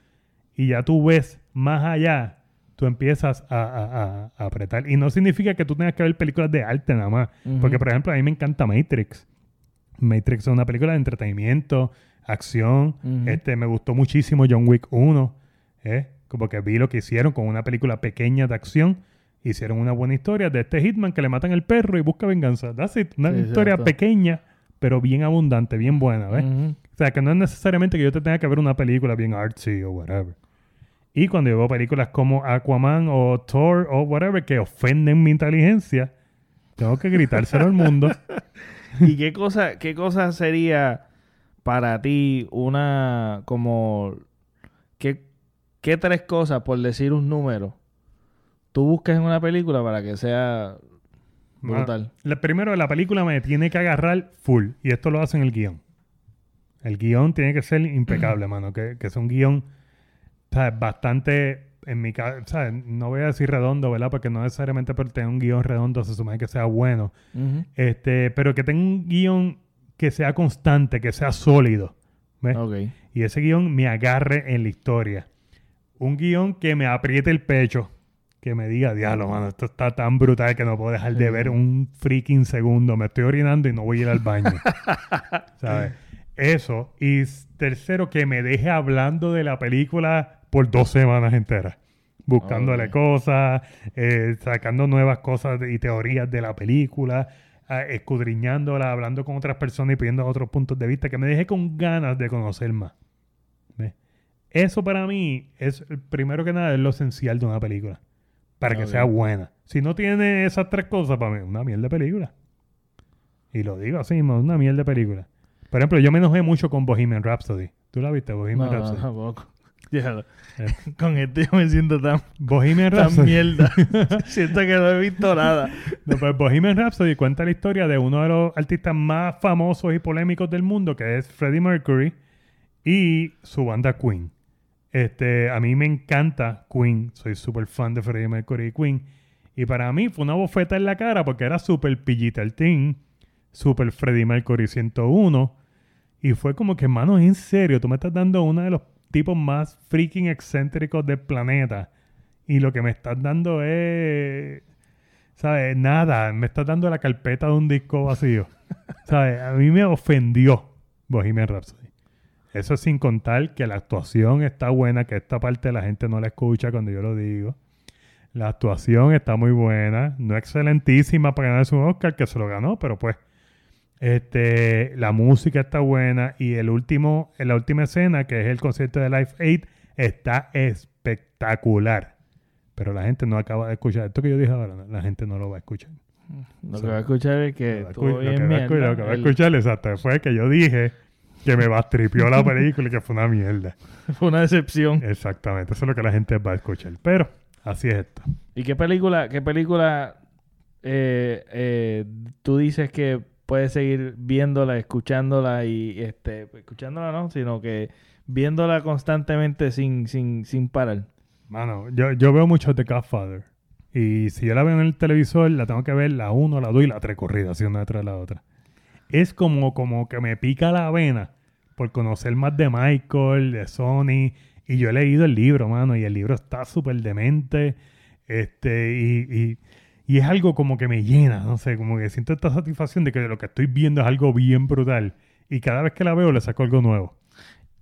y ya tú ves más allá, tú empiezas a, a- a- a apretar. Y no significa que tú tengas que ver películas de arte nada más. Porque, por ejemplo, a mí me encanta Matrix. Matrix es una película de entretenimiento, acción. Este, me gustó muchísimo John Wick 1. ¿eh? Como que vi lo que hicieron con una película pequeña de acción. Hicieron una buena historia de este Hitman que le matan el perro y busca venganza. That's it. Una Sí, historia pequeña, pero bien abundante, bien buena. ¿ves? O sea, que no es necesariamente que yo te tenga que ver una película bien artsy o whatever. Y cuando yo veo películas como Aquaman o Thor o whatever que ofenden mi inteligencia, tengo que gritárselo al mundo. ¿Y qué cosa, qué cosa sería para ti una como qué, qué tres cosas, por decir un número, tú buscas en una película para que sea brutal? La- primero, la película me tiene que agarrar full. Y esto lo hace en el guion. El guion tiene que ser impecable, mano. Que, que es un guion ¿sabes? bastante, en mi caso, no voy a decir redondo, ¿verdad? Porque no necesariamente por tener un guion redondo se supone que sea bueno. Este, pero que tenga un guion que sea constante, que sea sólido. ¿ves? Y ese guion me agarre en la historia. Un guion que me apriete el pecho. Que me diga, diablo, mano, esto está tan brutal que no puedo dejar de ver un freaking segundo. Me estoy orinando y no voy a ir al baño. ¿Sabes? Eso. Y tercero, que me deje hablando de la película por dos semanas enteras. Buscándole cosas, eh, sacando nuevas cosas y teorías de la película, ah, escudriñándola, hablando con otras personas y pidiendo otros puntos de vista, que me deje con ganas de conocer más. ¿Ves? Eso para mí es, primero que nada, es lo esencial de una película. Para que sea buena. Si no tiene esas tres cosas, para mí, es una mierda de película. Y lo digo así mismo, una mierda de película. Por ejemplo, yo me enojé mucho con Bohemian Rhapsody. ¿Tú la viste, Bohemian No, Rhapsody? Eh. Con esto yo me siento tan, Bohemian tan Rhapsody. mierda. siento que no he visto nada. No, pues Bohemian Rhapsody cuenta la historia de uno de los artistas más famosos y polémicos del mundo, que es Freddie Mercury, y su banda Queen. Este, a mí me encanta Queen, soy súper fan de Freddie Mercury y Queen. Y para mí fue una bofeta en la cara porque era súper PG-13, súper Freddie Mercury 101. Y fue como que, mano, en serio, tú me estás dando uno de los tipos más freaking excéntricos del planeta. Y lo que me estás dando es. ¿Sabes? Nada. Me estás dando la carpeta de un disco vacío. ¿Sabes? A mí me ofendió Bohemian Rhapsody. Eso sin contar que la actuación está buena, que esta parte la gente no la escucha cuando yo lo digo. La actuación está muy buena, no excelentísima para ganarse un Oscar, que se lo ganó, pero pues este, la música está buena y el último, la última escena, que es el concierto de Life 8, está espectacular. Pero la gente no acaba de escuchar. Esto que yo dije ahora, la gente no lo va a escuchar. Lo que va a escuchar es Lo que lo bien que va a mierda. escu- lo que va a escuchar, exacto, fue que yo dije que me bastripió la película y que fue una mierda. Fue una decepción. Exactamente, eso es lo que la gente va a escuchar. Pero así es esto. ¿Y qué película, qué película eh, eh, tú dices que puedes seguir viéndola, escuchándola y este, escuchándola no, sino que viéndola constantemente sin, sin, sin parar? Mano, yo, yo veo mucho The Godfather. Y si yo la veo en el televisor, la tengo que ver la 1, la 2 y la 3 corrida, así una detrás de la otra. Es como, como que me pica la vena por conocer más de Michael, de Sony Y yo he leído el libro, mano, y el libro está súper demente. Este, y, y, y es algo como que me llena, no sé, como que siento esta satisfacción de que lo que estoy viendo es algo bien brutal. Y cada vez que la veo le saco algo nuevo.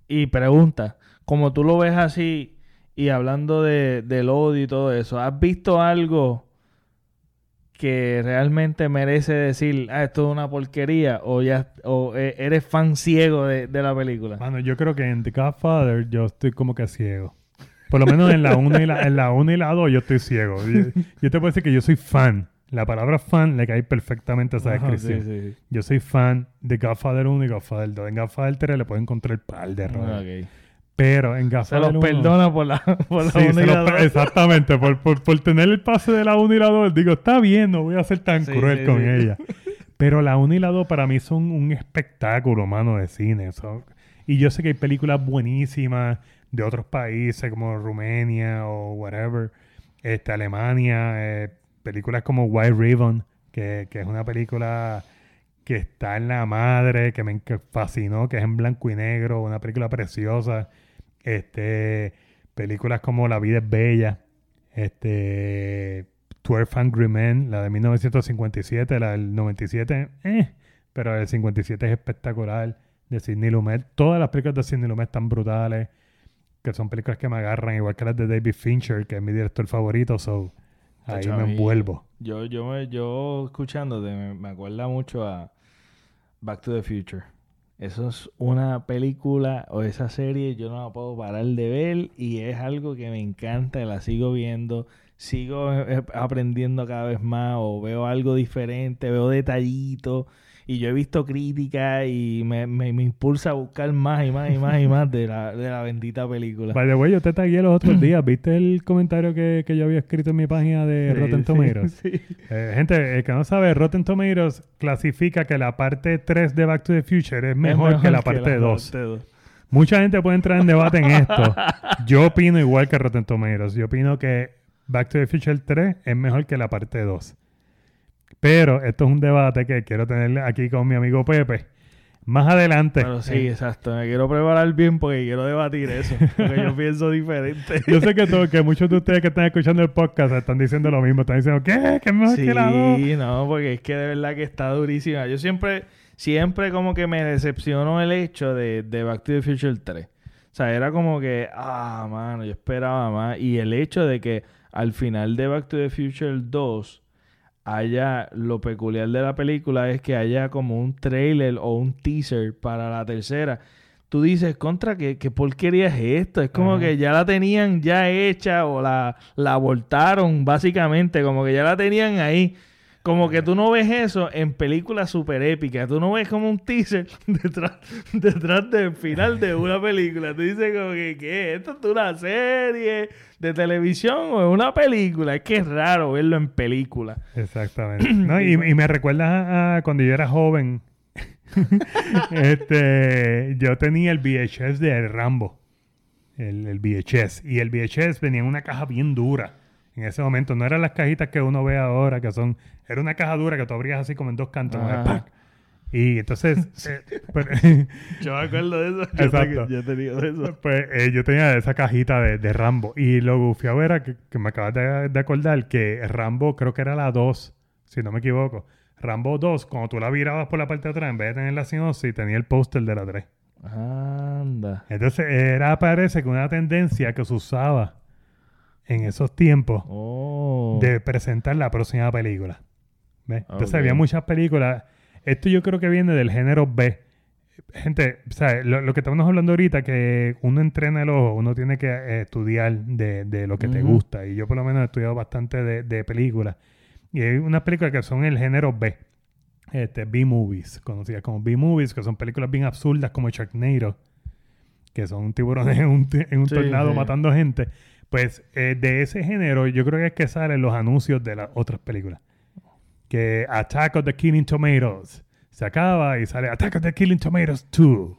Y pregunta, como tú lo ves así y hablando de, del odio y todo eso, ¿has visto algo que realmente merece decir, ah, esto es una porquería o ya o eh, eres fan ciego de, de la película? Mano, yo creo que en The Godfather yo estoy como que ciego. Por lo menos en la 1 y la, en la 1 y la 2 yo estoy ciego. Yo, yo te puedo decir que yo soy fan. La palabra fan le cae perfectamente a esa Ajá, descripción. sí, sí, sí. Yo soy fan de Godfather 1 y Godfather 2. En Godfather 3 le puedo encontrar el par de errores. Ah, ok. Pero en Se Godfather los 1... perdona por la, por la Sí, una se y la los- dos. exactamente. Por, por, por tener el pase de la 1 y la 2, digo, está bien, no voy a ser tan cruel con ella. Pero la 1 y la 2 para mí son un espectáculo, mano, de cine. son- Y yo sé que hay películas buenísimas de otros países como Rumania o whatever, este, Alemania, eh, películas como White Ribbon, que, que es una película que está en la madre, que me fascinó, que es en blanco y negro, una película preciosa. Este, películas como La vida es bella, este, 12 Angry Men, la de 1957, la del 97, eh, pero el 57 es espectacular, de Sidney Lumet. Todas las películas de Sidney Lumet están brutales, que son películas que me agarran, igual que las de David Fincher, que es mi director favorito, so ahí Tacho, a me envuelvo. Yo, yo, me, yo escuchándote me, me acuerda mucho a Back to the Future. Eso es una película o esa serie, yo no la puedo parar de ver y es algo que me encanta, la sigo viendo, sigo eh, aprendiendo cada vez más o veo algo diferente, veo detallitos y yo he visto críticas y me, me, me impulsa a buscar más y más y más y más de la, de la bendita película. By the way, yo te tagué los otros días. ¿Viste el comentario que, que yo había escrito en mi página de Sí, Rotten Tomatoes? sí. Eh, gente, el que no sabe, Rotten Tomatoes clasifica que la parte 3 de Back to the Future es mejor, que la parte 2. parte dos. Mucha gente puede entrar en debate en esto. Yo opino igual que Rotten Tomatoes. Yo opino que Back to the Future 3 es mejor que la parte 2. Pero esto es un debate que quiero tener aquí con mi amigo Pepe. Más adelante. Pero sí, eh, exacto. Me quiero preparar bien porque quiero debatir eso. Porque yo pienso diferente. Yo sé que, todo- que muchos de ustedes que están escuchando el podcast están diciendo lo mismo. Están diciendo, ¿qué? ¿Qué es mejor que la 2? Sí, no, porque es que de verdad que está durísima. Yo siempre, siempre como que me decepcionó el hecho de, de Back to the Future 3. O sea, era como que, ah, mano, yo esperaba más. Y el hecho de que al final de Back to the Future 2 haya, lo peculiar de la película es que haya como un trailer o un teaser para la tercera. Tú dices, contra, ¿qué, qué porquería es esto? Es como Ajá. que ya la tenían ya hecha o la, la abortaron, básicamente, como que ya la tenían ahí. Como que tú no ves eso en películas super épicas. Tú no ves como un teaser detrás, detrás del final de una película. Tú dices como que, ¿qué? ¿Esto es una serie de televisión o es una película? Es que es raro verlo en película. Exactamente. No, y, y me recuerda a, a cuando yo era joven. este, yo tenía el VHS de Rambo. El, el VHS. Y el VHS venía en una caja bien dura. En ese momento. No eran las cajitas que uno ve ahora, que son. Era una caja dura que tú abrías así como en dos cantos. Y entonces. eh, Yo me acuerdo de eso. Exacto. yo he tenido de eso. pues, eh, yo tenía esa cajita de, de Rambo. Y lo gufiado era que, que me acabas de, de acordar que Rambo creo que era la 2, si no me equivoco. Rambo 2, cuando tú la virabas por la parte de atrás, en vez de tener la sinopsis, tenía el póster de la 3. Anda. Entonces, era, parece que una tendencia que se usaba en esos tiempos Oh. de presentar la próxima película. ¿Ves? Entonces había muchas películas. Esto yo creo que viene del género B. Gente, ¿sabes? Lo, lo que estamos hablando ahorita, que uno entrena el ojo, uno tiene que eh, estudiar de, de lo que te gusta. Y yo por lo menos he estudiado bastante de, de películas. Y hay unas películas que son el género B. Este, B-movies, conocidas como B-movies, que son películas bien absurdas como Sharknado, que son tiburones en un, en un Sí, tornado sí. matando gente. Pues eh, de ese género yo creo que es que salen los anuncios de las otras películas. Que Attack of the Killing Tomatoes se acaba y sale Attack of the Killing Tomatoes 2.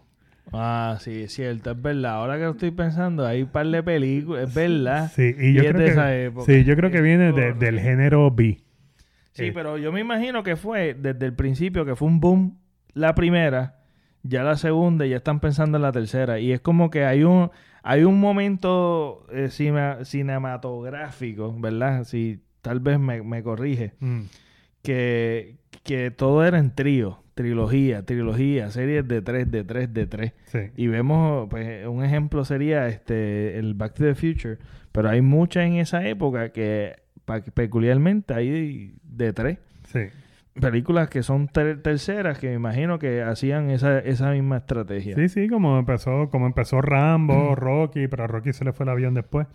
Ah, sí, es cierto, es verdad. Ahora que lo estoy pensando, hay un par de películas, es verdad. Sí, y yo creo que, sí, yo creo que viene de- del género B. Sí, Eh. pero yo me imagino que fue desde el principio que fue un boom la primera. Ya la segunda y ya están pensando en la tercera. Y es como que hay un, hay un momento eh, cima- cinematográfico, ¿verdad? Si tal vez me, me corrige, Mm. que, que todo era en trío, trilogía, trilogía, series de tres, de tres, de tres. Sí. Y vemos, pues, un ejemplo sería este el Back to the Future, pero hay muchas en esa época que peculiarmente hay de tres Sí. Películas que son ter- terceras que me imagino que hacían esa, esa misma estrategia. Sí, sí, como empezó, como empezó Rambo, Rocky, pero a Rocky se le fue el avión después.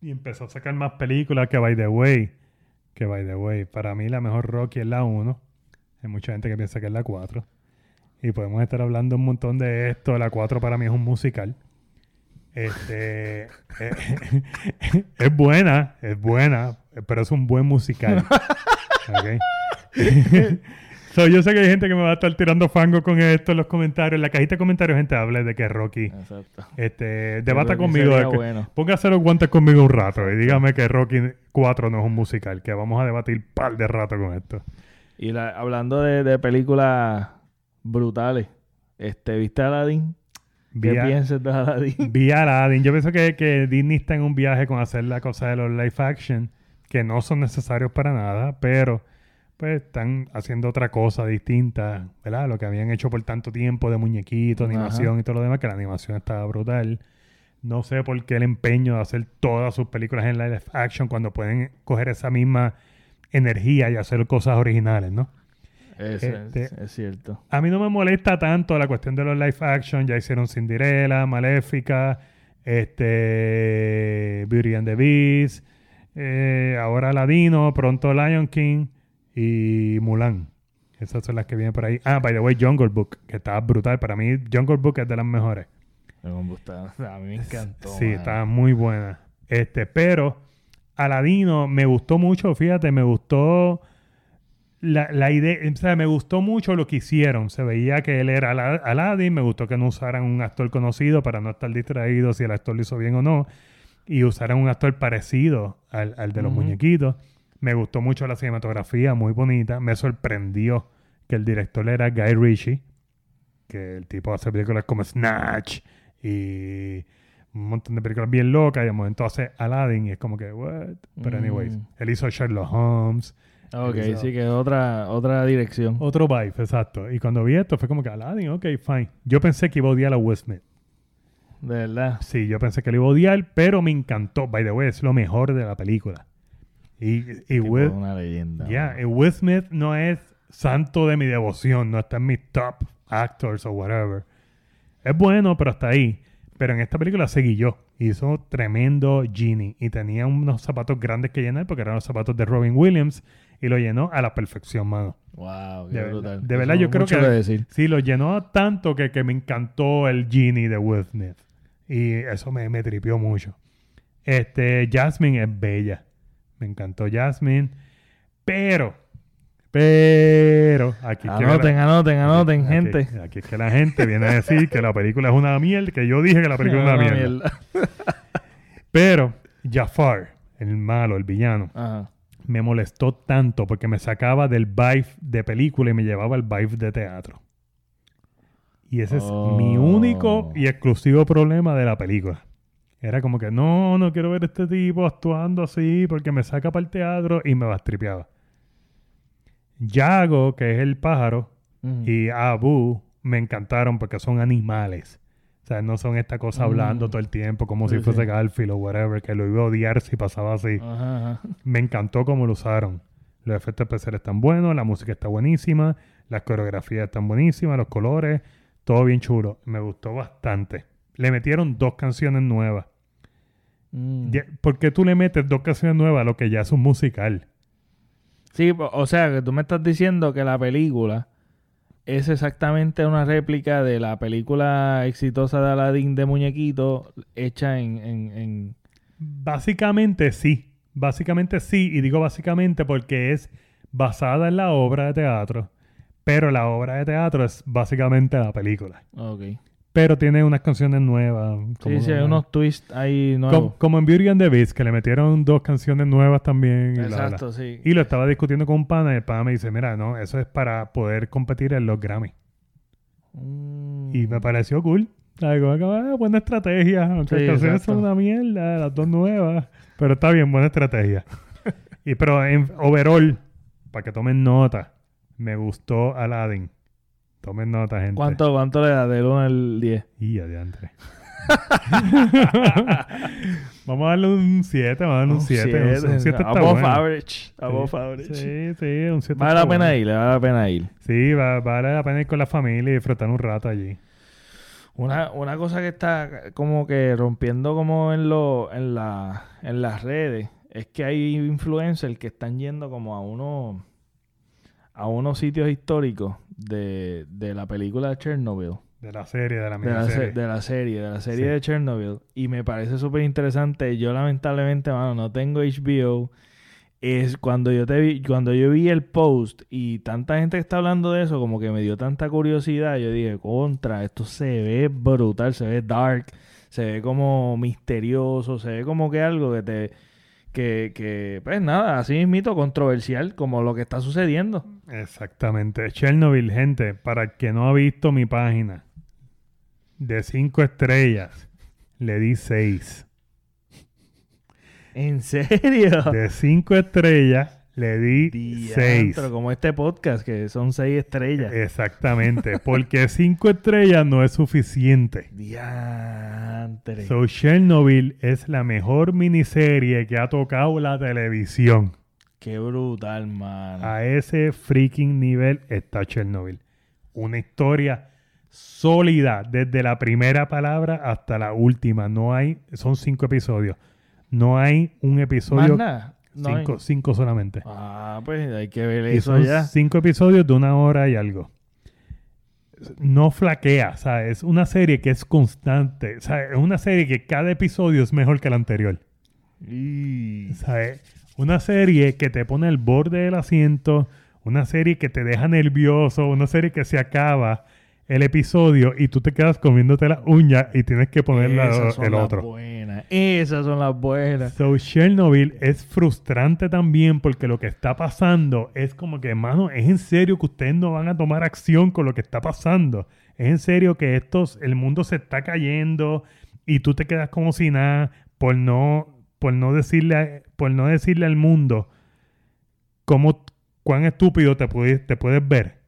Y empezó a sacar más películas que by the way. Que by the way, para mí la mejor Rocky es la 1. Hay mucha gente que piensa que es la 4. Y podemos estar hablando un montón de esto. La 4 para mí es un musical. Este eh, es buena, es buena, pero es un buen musical. So, yo sé que hay gente que me va a estar tirando fango con esto en los comentarios. En la cajita de comentarios, gente, hable de que Rocky. Exacto. Este, debata conmigo. de que- bueno. Póngase los guantes conmigo un rato y dígame que Rocky 4 no es un musical. Que vamos a debatir par de rato con esto. Y la- hablando de, de películas brutales, este, ¿viste Aladdin? ¿Qué piensas de Aladdin? Vi a Aladdin. Yo pienso que, que Disney está en un viaje con hacer la cosa de los live action, que no son necesarios para nada, pero pues están haciendo otra cosa distinta, ¿verdad? Lo que habían hecho por tanto tiempo de muñequito, Ajá. animación y todo lo demás, que la animación estaba brutal. No sé por qué el empeño de hacer todas sus películas en live action cuando pueden coger esa misma energía y hacer cosas originales, ¿no? Eso Este- es, es cierto. A mí no me molesta tanto la cuestión de los live action. Ya hicieron Cinderella, Maléfica, este, Beauty and the Beast, eh, ahora Ladino, pronto Lion King y Mulan. Esas son las que vienen por ahí. Ah, by the way, Jungle Book, que está brutal. Para mí, Jungle Book es de las mejores. Me gusta. A mí me encantó. Sí, mano. está muy buena. Este, pero Aladino me gustó mucho, fíjate, me gustó la, la idea, o sea, me gustó mucho lo que hicieron. Se veía que él era Ala- Aladdin, me gustó que no usaran un actor conocido para no estar distraído si el actor lo hizo bien o no, y usaran un actor parecido al, al de los muñequitos. Me gustó mucho la cinematografía, muy bonita. Me sorprendió que el director era Guy Ritchie, que el tipo hace películas como Snatch y un montón de películas bien locas y de momento hace Aladdin y es como que, what? Pero Mm. anyways, él hizo Sherlock Holmes. Ok, sí que es otra, otra dirección. Otro vibe, exacto. Y cuando vi esto fue como que Aladdin, ok, fine. Yo pensé que iba a odiar a Will Smith. De verdad. Sí, yo pensé que lo iba a odiar, pero me encantó. By the way, es lo mejor de la película. Y, y Will, una leyenda. ya, mano. y Will Smith no es santo de mi devoción, no está en mis top actors o whatever. Es bueno, pero hasta ahí. Pero en esta película seguí yo. Hizo tremendo Genie y tenía unos zapatos grandes que llenar porque eran los zapatos de Robin Williams y lo llenó a la perfección, mano. Wow, qué De verdad- brutal. de Eso verdad, yo creo que- decir. Sí, lo llenó tanto que, que me encantó el Genie de Will Smith. Y eso me, me tripió mucho. Este, Jasmine es bella. Me encantó Jasmine. Pero, pero, aquí Anoten, anoten, anoten, aquí- gente. Aquí, aquí es que la gente viene a decir que la película es una mierda, que yo dije que la película es una Una mierda. mierda. Pero, Jafar, el malo, el villano, Ajá. me molestó tanto porque me sacaba del vibe de película y me llevaba al vibe de teatro. Y ese es mi Oh. único y exclusivo problema de la película. Era como que no, no quiero ver a este tipo actuando así porque me saca para el teatro y me bastripeaba. Yago, que es el pájaro, y Abu me encantaron porque son animales. O sea, no son esta cosa Mm. hablando todo el tiempo como Sí, si fuese sí. Garfield o whatever, que lo iba a odiar si pasaba así. Ajá, ajá. Me encantó cómo lo usaron. Los efectos especiales están buenos, la música está buenísima, las coreografías están buenísimas, los colores, todo bien chulo. Me gustó bastante. Le metieron dos canciones nuevas. Mm. ¿Por qué tú le metes dos canciones nuevas a lo que ya es un musical? Sí, o sea, que tú me estás diciendo que la película es exactamente una réplica de la película exitosa de Aladdin de muñequito hecha en... en, en- Básicamente sí. Básicamente sí. Y digo básicamente porque es basada en la obra de teatro. Pero la obra de teatro es básicamente la película. Ok. Pero tiene unas canciones nuevas. Sí, sí, hay unos twists ahí nuevos. como en Beauty and the Beast, que le metieron dos canciones nuevas también. y. Exacto, sí. Y lo estaba discutiendo con un pana y el pana me dice, mira, no, eso es para poder competir en los Grammy. Mm. Y me pareció cool. Como ah, buena estrategia. Aunque Sí, las canciones exacto. son una mierda, las dos nuevas. Pero está bien, buena estrategia. y pero en overall, para que tomen nota, me gustó Aladdin. Tomen nota, gente. ¿Cuánto, ¿Cuánto le da del 1 al 10? Y adiantre. vamos a darle un 7, vamos a darle un 7. Un 7 está Above bueno. average. Above average. Sí, sí, un 7 Vale la pena ir, vale la pena ir. Sí, va- vale la pena ir con la familia y disfrutar un rato allí. Una, una cosa que está como que rompiendo como en lo, en la, en las redes es que hay influencers que están yendo como a unos a unos sitios históricos de, de la película de Chernobyl. De la serie, de la De la, se- miniserie. de la serie, de la serie Sí. de Chernobyl. Y me parece súper interesante. Yo lamentablemente, mano, no tengo HBO. Es cuando yo te vi, cuando yo vi el post y tanta gente está hablando de eso, como que me dio tanta curiosidad. Yo dije, contra, esto se ve brutal, se ve dark, se ve como misterioso, se ve como que algo que te, que, que pues nada, así mismito, controversial, como lo que está sucediendo. Exactamente. Chernobyl, gente, para el que no ha visto mi página, de 5 estrellas, le di 6. ¿En serio? De 5 estrellas, le di 6. Pero como este podcast, que son seis estrellas. Exactamente. Porque 5 estrellas no es suficiente. Diantre. So, Chernobyl es la mejor miniserie que ha tocado la televisión. Qué brutal, mano. A ese freaking nivel está Chernobyl. Una historia sólida desde la primera palabra hasta la última. No hay, son cinco episodios. No hay un Más episodio. nada. No hay- cinco, cinco solamente. Ah, pues hay que ver Y eso son ya. cinco episodios de una hora y algo. No flaquea, ¿sabes? Es una serie que es constante. ¿sabes? Es una serie que cada episodio es mejor que el anterior. Y- ¿sabes? Una serie que te pone al borde del asiento, una serie que te deja nervioso, una serie que se acaba el episodio y tú te quedas comiéndote la uña y tienes que poner la- Esas son el las otro. buenas. Esas son las buenas. So, Chernobyl es frustrante también porque lo que está pasando es como que, hermano, es en serio que ustedes no van a tomar acción con lo que está pasando. Es en serio que estos, el mundo se está cayendo y tú te quedas como si nada por no, por no decirle, a- por no decirle al mundo cómo, cuán estúpido te puedes, te puedes ver.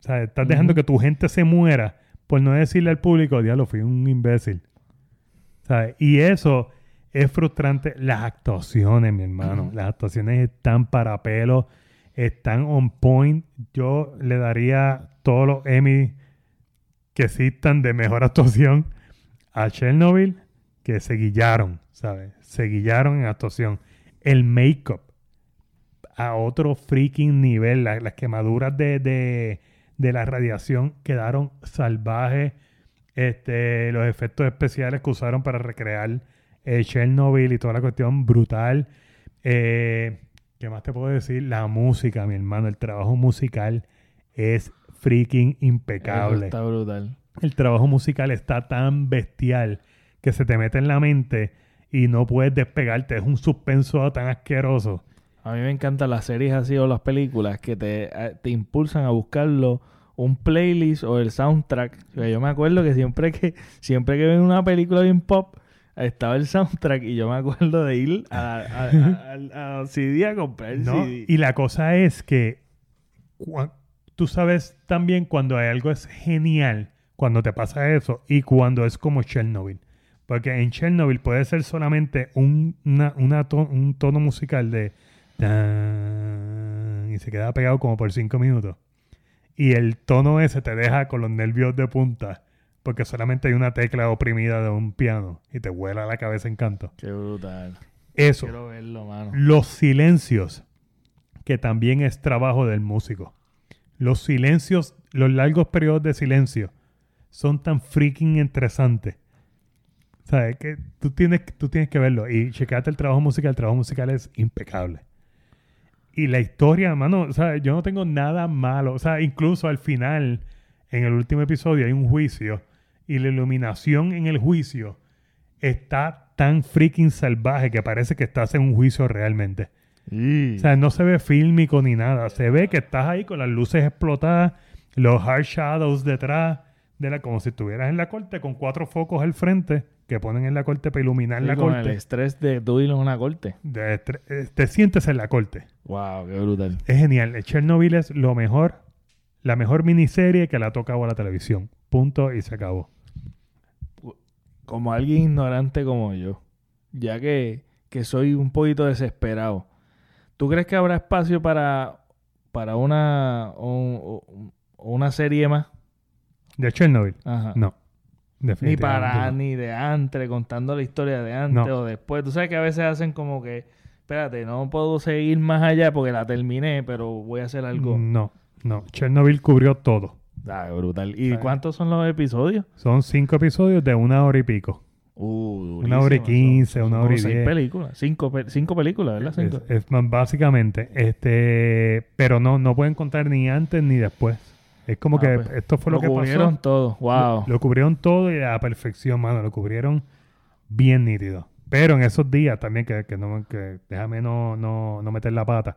O sea, estás dejando que tu gente se muera por no decirle al público, diablo, fui un imbécil. ¿Sabes? Y eso es frustrante. Las actuaciones, mi hermano. Las actuaciones están para pelo, están on point. Yo le daría todos los Emmy que existan de mejor actuación a Chernobyl, que se guillaron, ¿sabes? Se guillaron en actuación. El make-up a otro freaking nivel. La- las quemaduras de, de, de la radiación quedaron salvajes. Este, los efectos especiales que usaron para recrear eh, Chernobyl y toda la cuestión brutal. Eh, ¿Qué más te puedo decir? La música, mi hermano. El trabajo musical es freaking Eso impecable. está brutal. El trabajo musical está tan bestial que se te mete en la mente y no puedes despegarte. Es un suspenso tan asqueroso. A mí me encantan las series así o las películas que te, eh, te impulsan a buscarlo un playlist o el soundtrack. O sea, yo me acuerdo que siempre que siempre que ven una película bien pop estaba el soundtrack y yo me acuerdo de ir a, a, a- a- CD a comprar el ¿no? CD. Y la cosa es que tú sabes también cuando hay algo es genial, cuando te pasa eso y cuando es como Chernobyl. Porque en Chernobyl puede ser solamente un, una, una to- un tono musical de... tan, y se queda pegado como por cinco minutos. Y el tono ese te deja con los nervios de punta. Porque solamente hay una tecla oprimida de un piano y te vuela la cabeza en canto. Qué brutal. Eso Quiero verlo, mano. los silencios, que también es trabajo del músico. Los silencios, los largos periodos de silencio, son tan freaking interesantes. ¿Sabes? Que tú tienes, tú tienes que verlo. Y checate el trabajo musical. El trabajo musical es impecable. Y la historia, hermano, ¿sabes? Yo no tengo nada malo. O sea, incluso al final, en el último episodio, hay un juicio. Y la iluminación en el juicio está tan freaking salvaje que parece que estás en un juicio realmente. O sea, no se ve fílmico ni nada. Se ve que estás ahí con las luces explotadas, Los hard shadows detrás de la, como si estuvieras en la corte con cuatro focos al frente que ponen en la corte para iluminar Sí, la con corte. el estrés de tú a una corte. De eh, te sientes en la corte. Wow, qué brutal. Es genial. Chernobyl es lo mejor, la mejor miniserie que la ha tocado a la televisión. Punto y se acabó. Como alguien ignorante como yo, ya que, que soy un poquito desesperado, ¿tú crees que habrá espacio para, para una, un- un- una serie más? ¿De Chernobyl? Ajá. No. Ni para, ni de antes, contando la historia de antes No. o después. Tú sabes que a veces hacen como que, espérate, no puedo seguir más allá porque la terminé, pero voy a hacer algo. No, no. Chernobyl cubrió todo. Ah, brutal. ¿Y ¿Sabes? cuántos son los episodios? Son cinco episodios de una hora y pico. Uh, Una hora y quince, una hora y seis diez. películas. Cinco, pe- cinco películas, ¿verdad? Es, Cinco. es más básicamente, este, pero no, no pueden contar ni antes ni después. Es como Ah, que pues, esto fue lo, que cubrieron pasó. todo. Wow. Lo, lo cubrieron todo y a la perfección, mano. Lo cubrieron bien nítido. Pero en esos días también, que, que no, que déjame no, no, no meter la pata.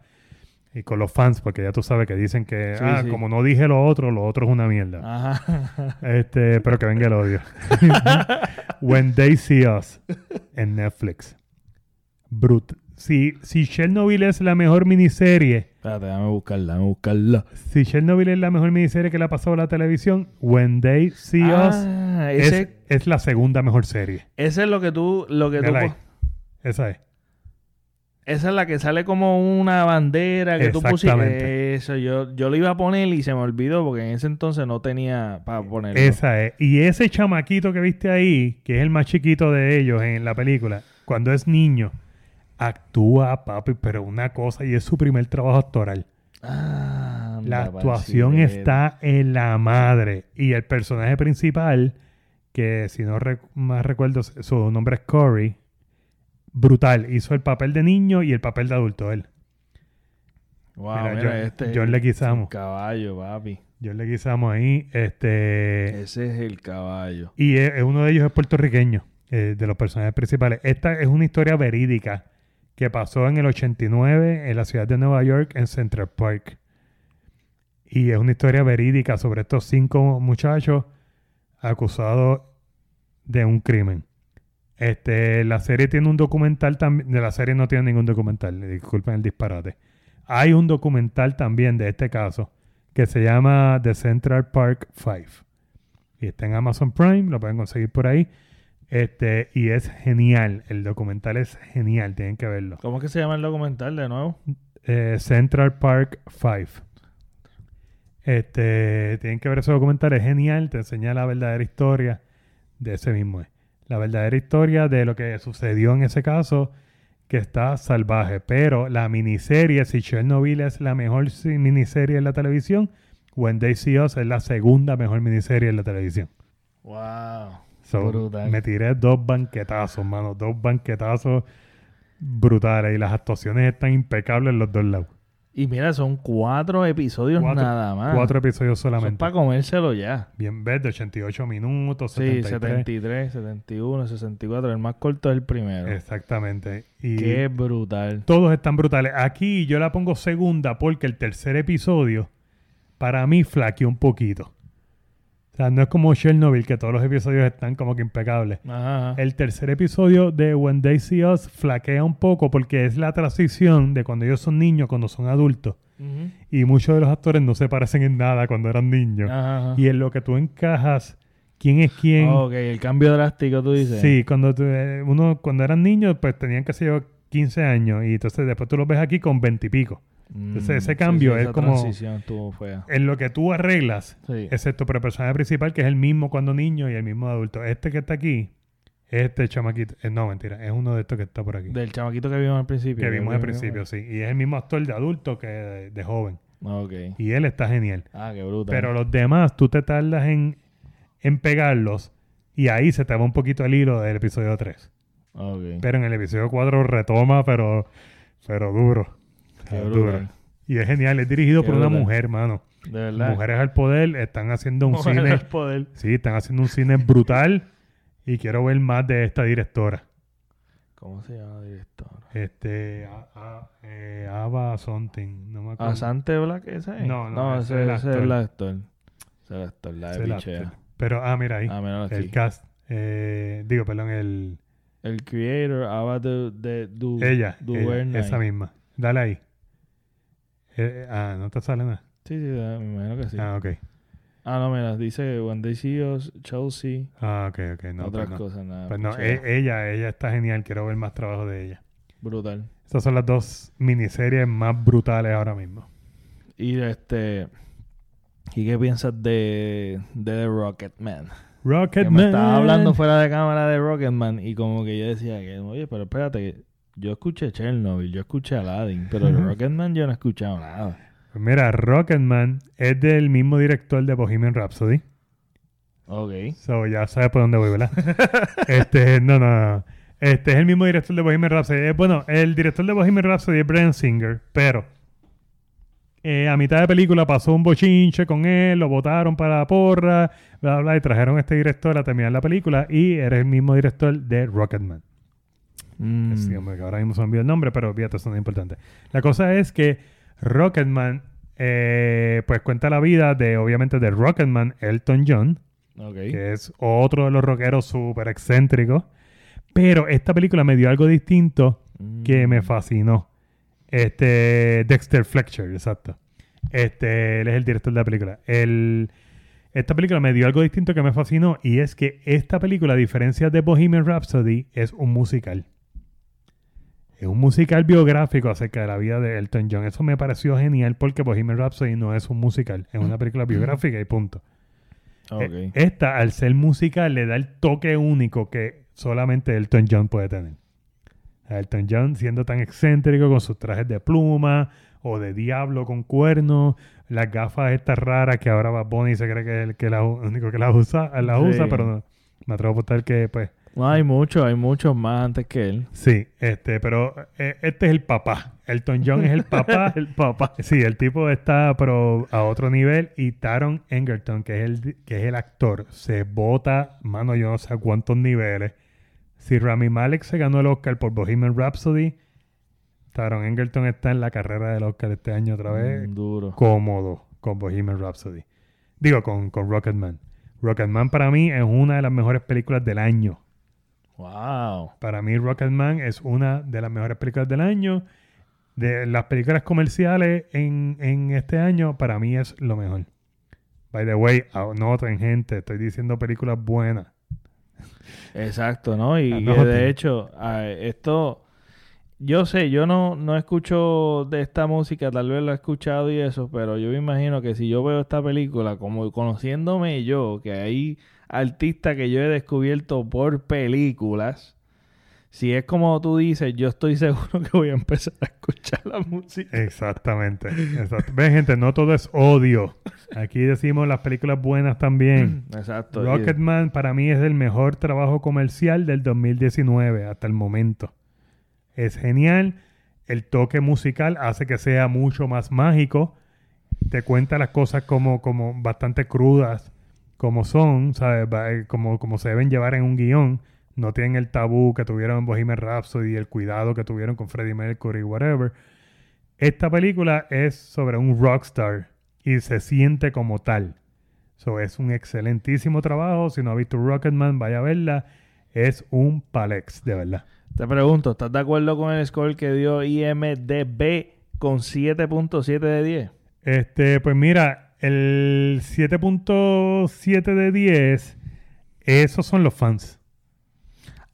Y con los fans, porque ya tú sabes que dicen que, Sí, ah, sí. como no dije lo otro, lo otro es una mierda. Ajá. Este, pero que venga el odio. When They See Us en Netflix. Brut. Si, si Chernobyl es la mejor miniserie, Espérate, déjame buscarla, déjame buscarla. si Chernobyl es la mejor miniserie que le ha pasado a la televisión, When They See Us Ah, es, ese, es la segunda mejor serie. ese es lo que tú, lo que tú Esa es. Esa es la que sale como una bandera que tú pusiste. Exactamente. Eso, yo, yo lo iba a poner y se me olvidó porque en ese entonces no tenía para ponerlo. Esa es. Y ese chamaquito que viste ahí, que es el más chiquito de ellos en la película, cuando es niño, actúa, papi, pero una cosa, y es su primer trabajo actoral. Ah, La actuación está en la madre. Y el personaje principal, que si no rec- más recuerdo, su nombre es Corey, brutal. Hizo el papel de niño y el papel de adulto él. Wow, Mira, mira, John- este es John Leguizamo. el caballo, papi. Yo le ahí. Este. Ese es el caballo. Y es- es uno de ellos es puertorriqueño, eh, de los personajes principales. Esta es una historia verídica que pasó en el 89 en la ciudad de Nueva York, en Central Park. Y es una historia verídica sobre estos cinco muchachos acusados de un crimen. Este, la serie tiene un documental también. De la serie no tiene ningún documental, disculpen el disparate. Hay un documental también de este caso que se llama The Central Park Five. Y está en Amazon Prime, lo pueden conseguir por ahí. Este, y es genial. El documental es genial, tienen que verlo. ¿Cómo es que se llama el documental de nuevo? Eh, Central Park 5. Este, tienen que ver ese documental, es genial, te enseña la verdadera historia de ese mismo. La verdadera historia de lo que sucedió en ese caso, que está salvaje. Pero la miniserie, si Chernobyl es la mejor miniserie en la televisión, When They See Us es la segunda mejor miniserie en la televisión. Wow. So, Brutal. me tiré dos banquetazos, mano. Dos banquetazos brutales. Y las actuaciones están impecables en los dos lados. Y mira, son cuatro episodios Cuatro- nada más. Cuatro episodios Son solamente. para comérselo ya. Bien verde, 88 minutos, Sí, 73. 73, 71, 64. El más corto es el primero. Exactamente. Y Qué brutal. todos están brutales. Aquí yo la pongo segunda porque el tercer episodio para mí flaqueó un poquito. O sea, no es como Chernobyl, que todos los episodios están como que impecables. Ajá. ajá. El tercer episodio de When They See Us flaquea un poco porque es la transición de cuando ellos son niños, cuando son adultos. Y muchos de los actores no se parecen en nada cuando eran niños. Ajá. Y en lo que tú encajas, quién es quién. Ok, el cambio drástico tú dices. Sí, cuando tú- uno cuando eran niños, pues tenían que ser 15 años. Y entonces después tú los ves aquí con 20 y pico. Entonces, ese Mm, sí, cambio sí, es como- fea. En lo que tú arreglas, Sí. excepto por el personaje principal, que es el mismo cuando niño y el mismo adulto. Este que está aquí, este chamaquito. eh, no, mentira, es uno de estos que está por aquí. Del chamaquito que vimos al principio. que vimos al principio, sí. Y es el mismo actor de adulto que de, de joven. Ok. Y él está genial. Ah, qué brutal. Pero los demás, tú te tardas en, en pegarlos y ahí se te va un poquito el hilo del episodio 3. Ok. Pero en el episodio 4 retoma, pero, pero duro. Qué duro. brutal. Y es genial, es dirigido Qué por una mujer, mano. De verdad. Mujeres al poder, están haciendo un Mujeres cine. al poder. Sí, están haciendo un cine brutal. Y quiero ver más de esta directora. ¿Cómo se llama el director? Este, a- a- eh, Ava something, no me acuerdo. ¿Asante Black ese es? No, no, ese ese, es el ese actor. es el actor. Ese es el actor, la de actor. Pero, ah, mira ahí. Ah, aquí. el cast. eh, digo, perdón, el... El creator, Ava de, de du, ella, ella, esa misma. Dale ahí. Eh, ah, no te sale nada. Sí, sí, me imagino que sí. Ah, Ah, ok. no, mira, dice When They See Us, Chelsea, Ah, ok, ok. No, otras pues no. cosas, nada. Pues no, e- ella, ella está genial. Quiero ver más trabajo de ella. Brutal. Estas son las dos miniseries más brutales ahora mismo. Y este... ¿Y qué piensas de, de The Rocketman? Que Rocketman. me estaba hablando fuera de cámara de Rocketman y como que yo decía que, oye, pero espérate, yo escuché Chernobyl, yo escuché Aladdin, pero de. Rocketman yo no he escuchado nada. Pues mira, Rocketman es del mismo director de Bohemian Rhapsody. Ok. So, ya sabes por dónde voy, ¿verdad? este, no, no, no. Este es el mismo director de Bohemian Rhapsody. Eh, bueno, el director de Bohemian Rhapsody es Brian Singer, pero eh, a mitad de película pasó un bochinche con él, lo votaron para la porra, bla, bla, y trajeron a este director a terminar la película y era el mismo director de Rocketman. Mm. Que ahora mismo se me olvidó el nombre, pero fíjate, eso no es importante. La cosa es que Rocketman, eh, pues cuenta la vida de, obviamente, de Rocketman Elton John, que es otro de los rockeros súper excéntricos. Pero esta película me dio algo distinto que me Mm. fascinó. Este, Dexter Fletcher, exacto. Este, él es el director de la película. El, esta película me dio algo distinto que me fascinó y es que esta película, a diferencia de Bohemian Rhapsody, es un musical. Es un musical biográfico acerca de la vida de Elton John. Eso me pareció genial porque Bohemian Rhapsody no es un musical, es una película biográfica y punto. Ok. Eh, Esta, al ser musical, le da el toque único que solamente Elton John puede tener. Elton John siendo tan excéntrico con sus trajes de pluma o de diablo con cuernos, las gafas estas raras que ahora Bad Bunny se cree que es el que la, único que las usa, Sí. usa, pero no, me atrevo a apostar que pues No, hay muchos, hay muchos más antes que él. sí, este, pero eh, este es el papá. Elton John es el papá. el papá. Sí, el tipo está pero a otro nivel y Taron Egerton, que es el que es el actor, se bota, mano, yo no sé a cuántos niveles. Si Rami Malek se ganó el Oscar por Bohemian Rhapsody, Taron Egerton está en la carrera del Oscar este año otra vez, Mm, duro. cómodo con Bohemian Rhapsody. Digo, con, con Rocketman. Rocketman para mí es una de las mejores películas del año. Wow. Para mí Rocketman es una de las mejores películas del año. De las películas comerciales en, en este año, para mí es lo mejor. By the way, anoten gente, estoy diciendo películas buenas. Exacto, ¿no? Y de hecho, esto, yo sé, yo no, no escucho de esta música, tal vez lo he escuchado y eso, pero yo me imagino que si yo veo esta película, como conociéndome yo, que hay artistas que yo he descubierto por películas, si es como tú dices, yo estoy seguro que voy a empezar a escuchar la música. Exactamente. exacto. Ven, gente, no todo es odio. Aquí decimos las películas buenas también. Exacto. Rocketman para mí es el mejor trabajo comercial del 2019 hasta el momento. Es genial. El toque musical hace que sea mucho más mágico. Te cuenta las cosas como, como bastante crudas, como son, ¿sabes? Eh, Como, como se deben llevar en un guion. No tienen el tabú que tuvieron en Bohemian Rhapsody y el cuidado que tuvieron con Freddie Mercury, whatever. Esta película es sobre un rockstar y se siente como tal. So, es un excelentísimo trabajo. Si no ha visto Rocketman, vaya a verla. Es un palex, de verdad. Te pregunto, ¿estás de acuerdo con el score que dio IMDB con 7.7 de 10? Este, pues mira, el 7.7 de 10, esos son los fans.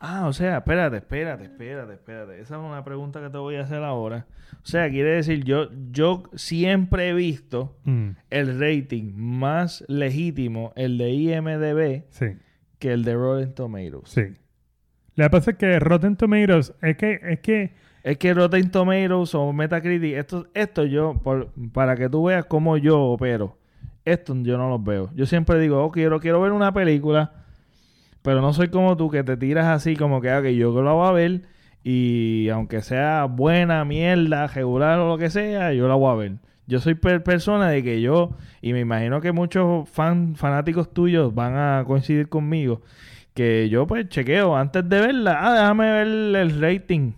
Ah, o sea, espérate, espérate, espérate, espérate. Esa es una pregunta que te voy a hacer ahora. O sea, quiere decir, yo, yo siempre he visto Mm, el rating más legítimo, el de IMDB, sí, que el de Rotten Tomatoes. sí. Lo que pasa es que Rotten Tomatoes, es que, es que, Es que Rotten Tomatoes o Metacritic, esto, esto yo, por- para que tú veas cómo yo opero, esto yo no los veo. Yo siempre digo, oh, quiero, quiero ver una película, pero no soy como tú que te tiras así como que, ah, yo la voy a ver y aunque sea buena, mierda, regular o lo que sea, yo la voy a ver. Yo soy per- persona de que yo, y me imagino que muchos fan, fanáticos tuyos van a coincidir conmigo, que yo pues chequeo antes de verla, ah, déjame ver el rating.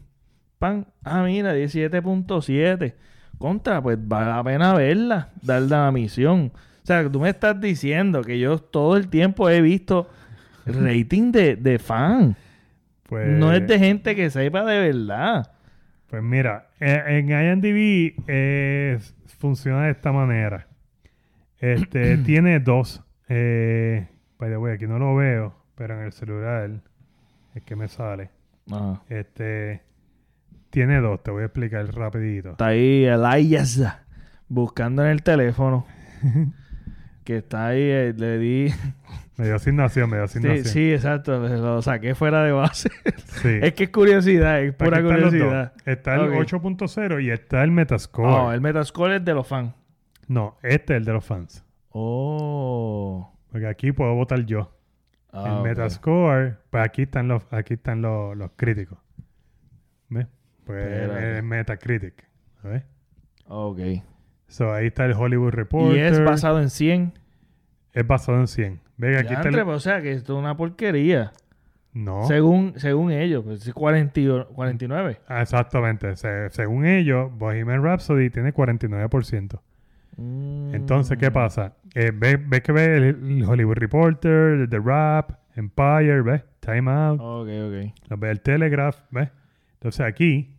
Pan, ah, mira, 17.7. Contra, pues vale la pena verla, darle la misión. O sea, tú me estás diciendo que yo todo el tiempo he visto rating de, de fan. Pues, No es de gente que sepa de verdad. Pues mira, en, en IMDb eh, funciona de esta manera. Este tiene dos. Eh, by the way, aquí no lo veo, pero en el celular es que me sale. Este tiene dos, te voy a explicar rapidito. Está ahí Elias buscando en el teléfono. que está ahí, eh, le di... Me dio asignación, me dio Sí, asignación. sí, exacto, lo saqué fuera de base. Sí. es que es curiosidad, es Aquí pura están los dos. curiosidad. Está el Ok. 8.0 y está el Metascore. Oh, el Metascore es de los fans. No, este es el de los fans. Oh. Porque aquí puedo votar yo. Ah, el ok. Metascore, pues aquí están los, aquí están los, los críticos. Pues Espérate. el Metacritic. ¿Ves? Ok. So, ahí está el Hollywood Reporter. Y es basado en 100. Es basado en 100. Ve que aquí está el... pues, O sea, que esto es una porquería. No. Según, según ellos, pues es 40 y- 49. Ah, exactamente. Se- según ellos, Bohemian Rhapsody tiene 49%. Entonces, ¿qué Mm. pasa? Eh, ¿Ves que ve el, el Hollywood Reporter, The Rap, Empire, ¿ves? Time Out, Ok, ok. lo ve el Telegraph, ¿ves? Entonces aquí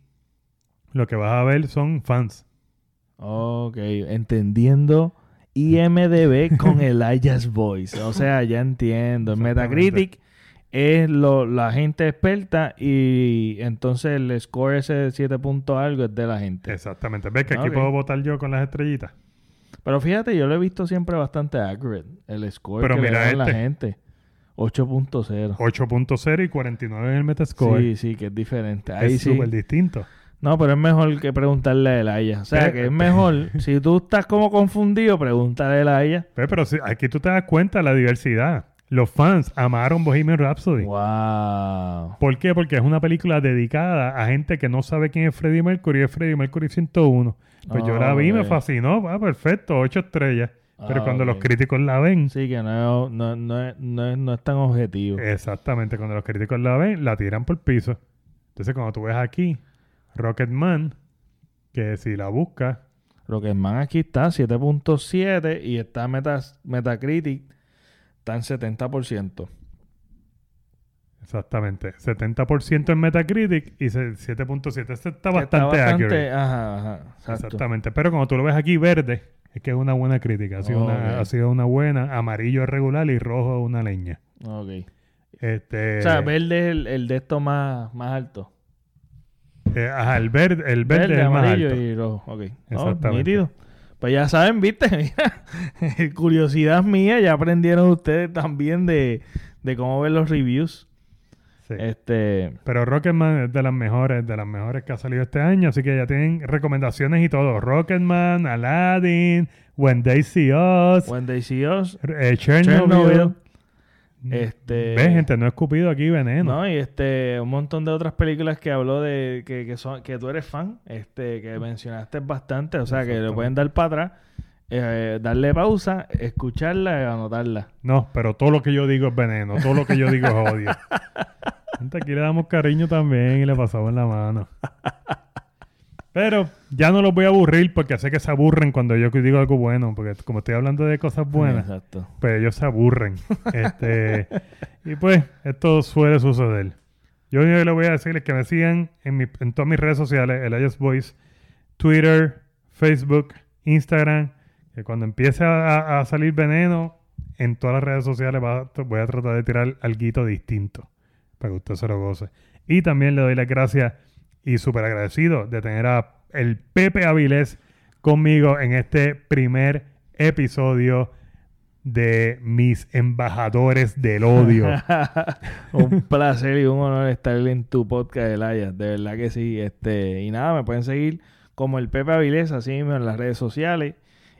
lo que vas a ver son fans. Ok, entendiendo IMDB con Elijah's Voice. O sea, ya entiendo. El. Metacritic es lo, la gente experta y entonces el score ese de 7 puntos algo es de la gente. Exactamente. ¿Ves que aquí puedo votar yo con las estrellitas? Pero fíjate, yo lo he visto siempre bastante accurate. El score Pero que mira le dan la este. gente. 8.0. 8.0 y 49 en el Metascore. Sí, sí, que es diferente. Ahí es sí. súper distinto. No, pero es mejor que preguntarle a Elijah. O sea, Eh, que es mejor. si tú estás como confundido, pregúntale a Elijah. Ve, Pero sí, aquí tú te das cuenta de la diversidad. Los fans amaron Bohemian Rhapsody. Wow. ¿Por qué? Porque es una película dedicada a gente que no sabe quién es Freddie Mercury. Es Freddie Mercury 101. Pues yo la vi, me Ah, ok. fascinó. Ah, perfecto, ocho estrellas. Pero Ah, cuando los críticos la ven, Sí, que no, no, no, no, es, no es tan objetivo. exactamente, cuando los críticos la ven, la tiran por el piso. Entonces, cuando tú ves aquí, Rocketman, que si la buscas, Rocketman aquí está 7.7 y está Metas, Metacritic está en 70%. exactamente, 70% en Metacritic y se- 7.7. Este está Que está bastante, accurate. Ajá, ajá. Exactamente. Pero cuando tú lo ves aquí verde, es que es una buena crítica. Ha sido, una, ha sido una buena. Amarillo es regular y rojo es una leña. Ok. Este, o sea, verde es el, el de esto más, más alto. Eh, ajá, el verde, el verde, es el más amarillo alto. y rojo. Ok. Oh, Exactamente. Pues ya saben, viste, mira, curiosidad mía, ya aprendieron ustedes también de, de cómo ver los reviews. Sí. Este, Pero Rocketman es de las mejores, de las mejores que ha salido este año, así que ya tienen recomendaciones y todo. Rocketman, Aladdin, When They See Us, When They See Us, eh, Chernobyl. Chernobyl. Este, Ves, gente, no he escupido aquí veneno. No, y este, un montón de otras películas que habló de que, que son, que tú eres fan, este, que mencionaste bastante, o sea que le pueden dar para atrás, eh, darle pausa, escucharla y anotarla. No, pero todo lo que yo digo es veneno, todo lo que yo digo es odio. Gente, aquí le damos cariño también y le pasamos la mano. Pero ya no los voy a aburrir porque sé que se aburren cuando yo digo algo bueno, porque como estoy hablando de cosas buenas, Exacto. pues ellos se aburren. este, y pues esto suele suceder. Yo lo único que les voy a decir es que me sigan en, mi- en todas mis redes sociales, el IS Voice, Twitter, Facebook, Instagram, que cuando empiece a salir veneno, en todas las redes sociales va- voy a tratar de tirar algo distinto para que usted se lo goce. Y también le doy las gracias y súper agradecido de tener a el Pepe Avilés conmigo en este primer episodio de mis embajadores del odio. un placer y un honor estar en tu podcast, Elaya. De verdad que sí. Este, y nada, me pueden seguir como el Pepe Avilés, así mismo en las redes sociales.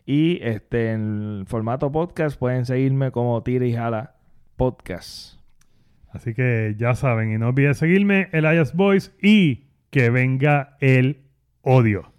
Y este, en formato podcast pueden seguirme como Tira y Jala Podcast. Así que ya saben, y no olviden seguirme, el Elias Boys, y que venga el odio.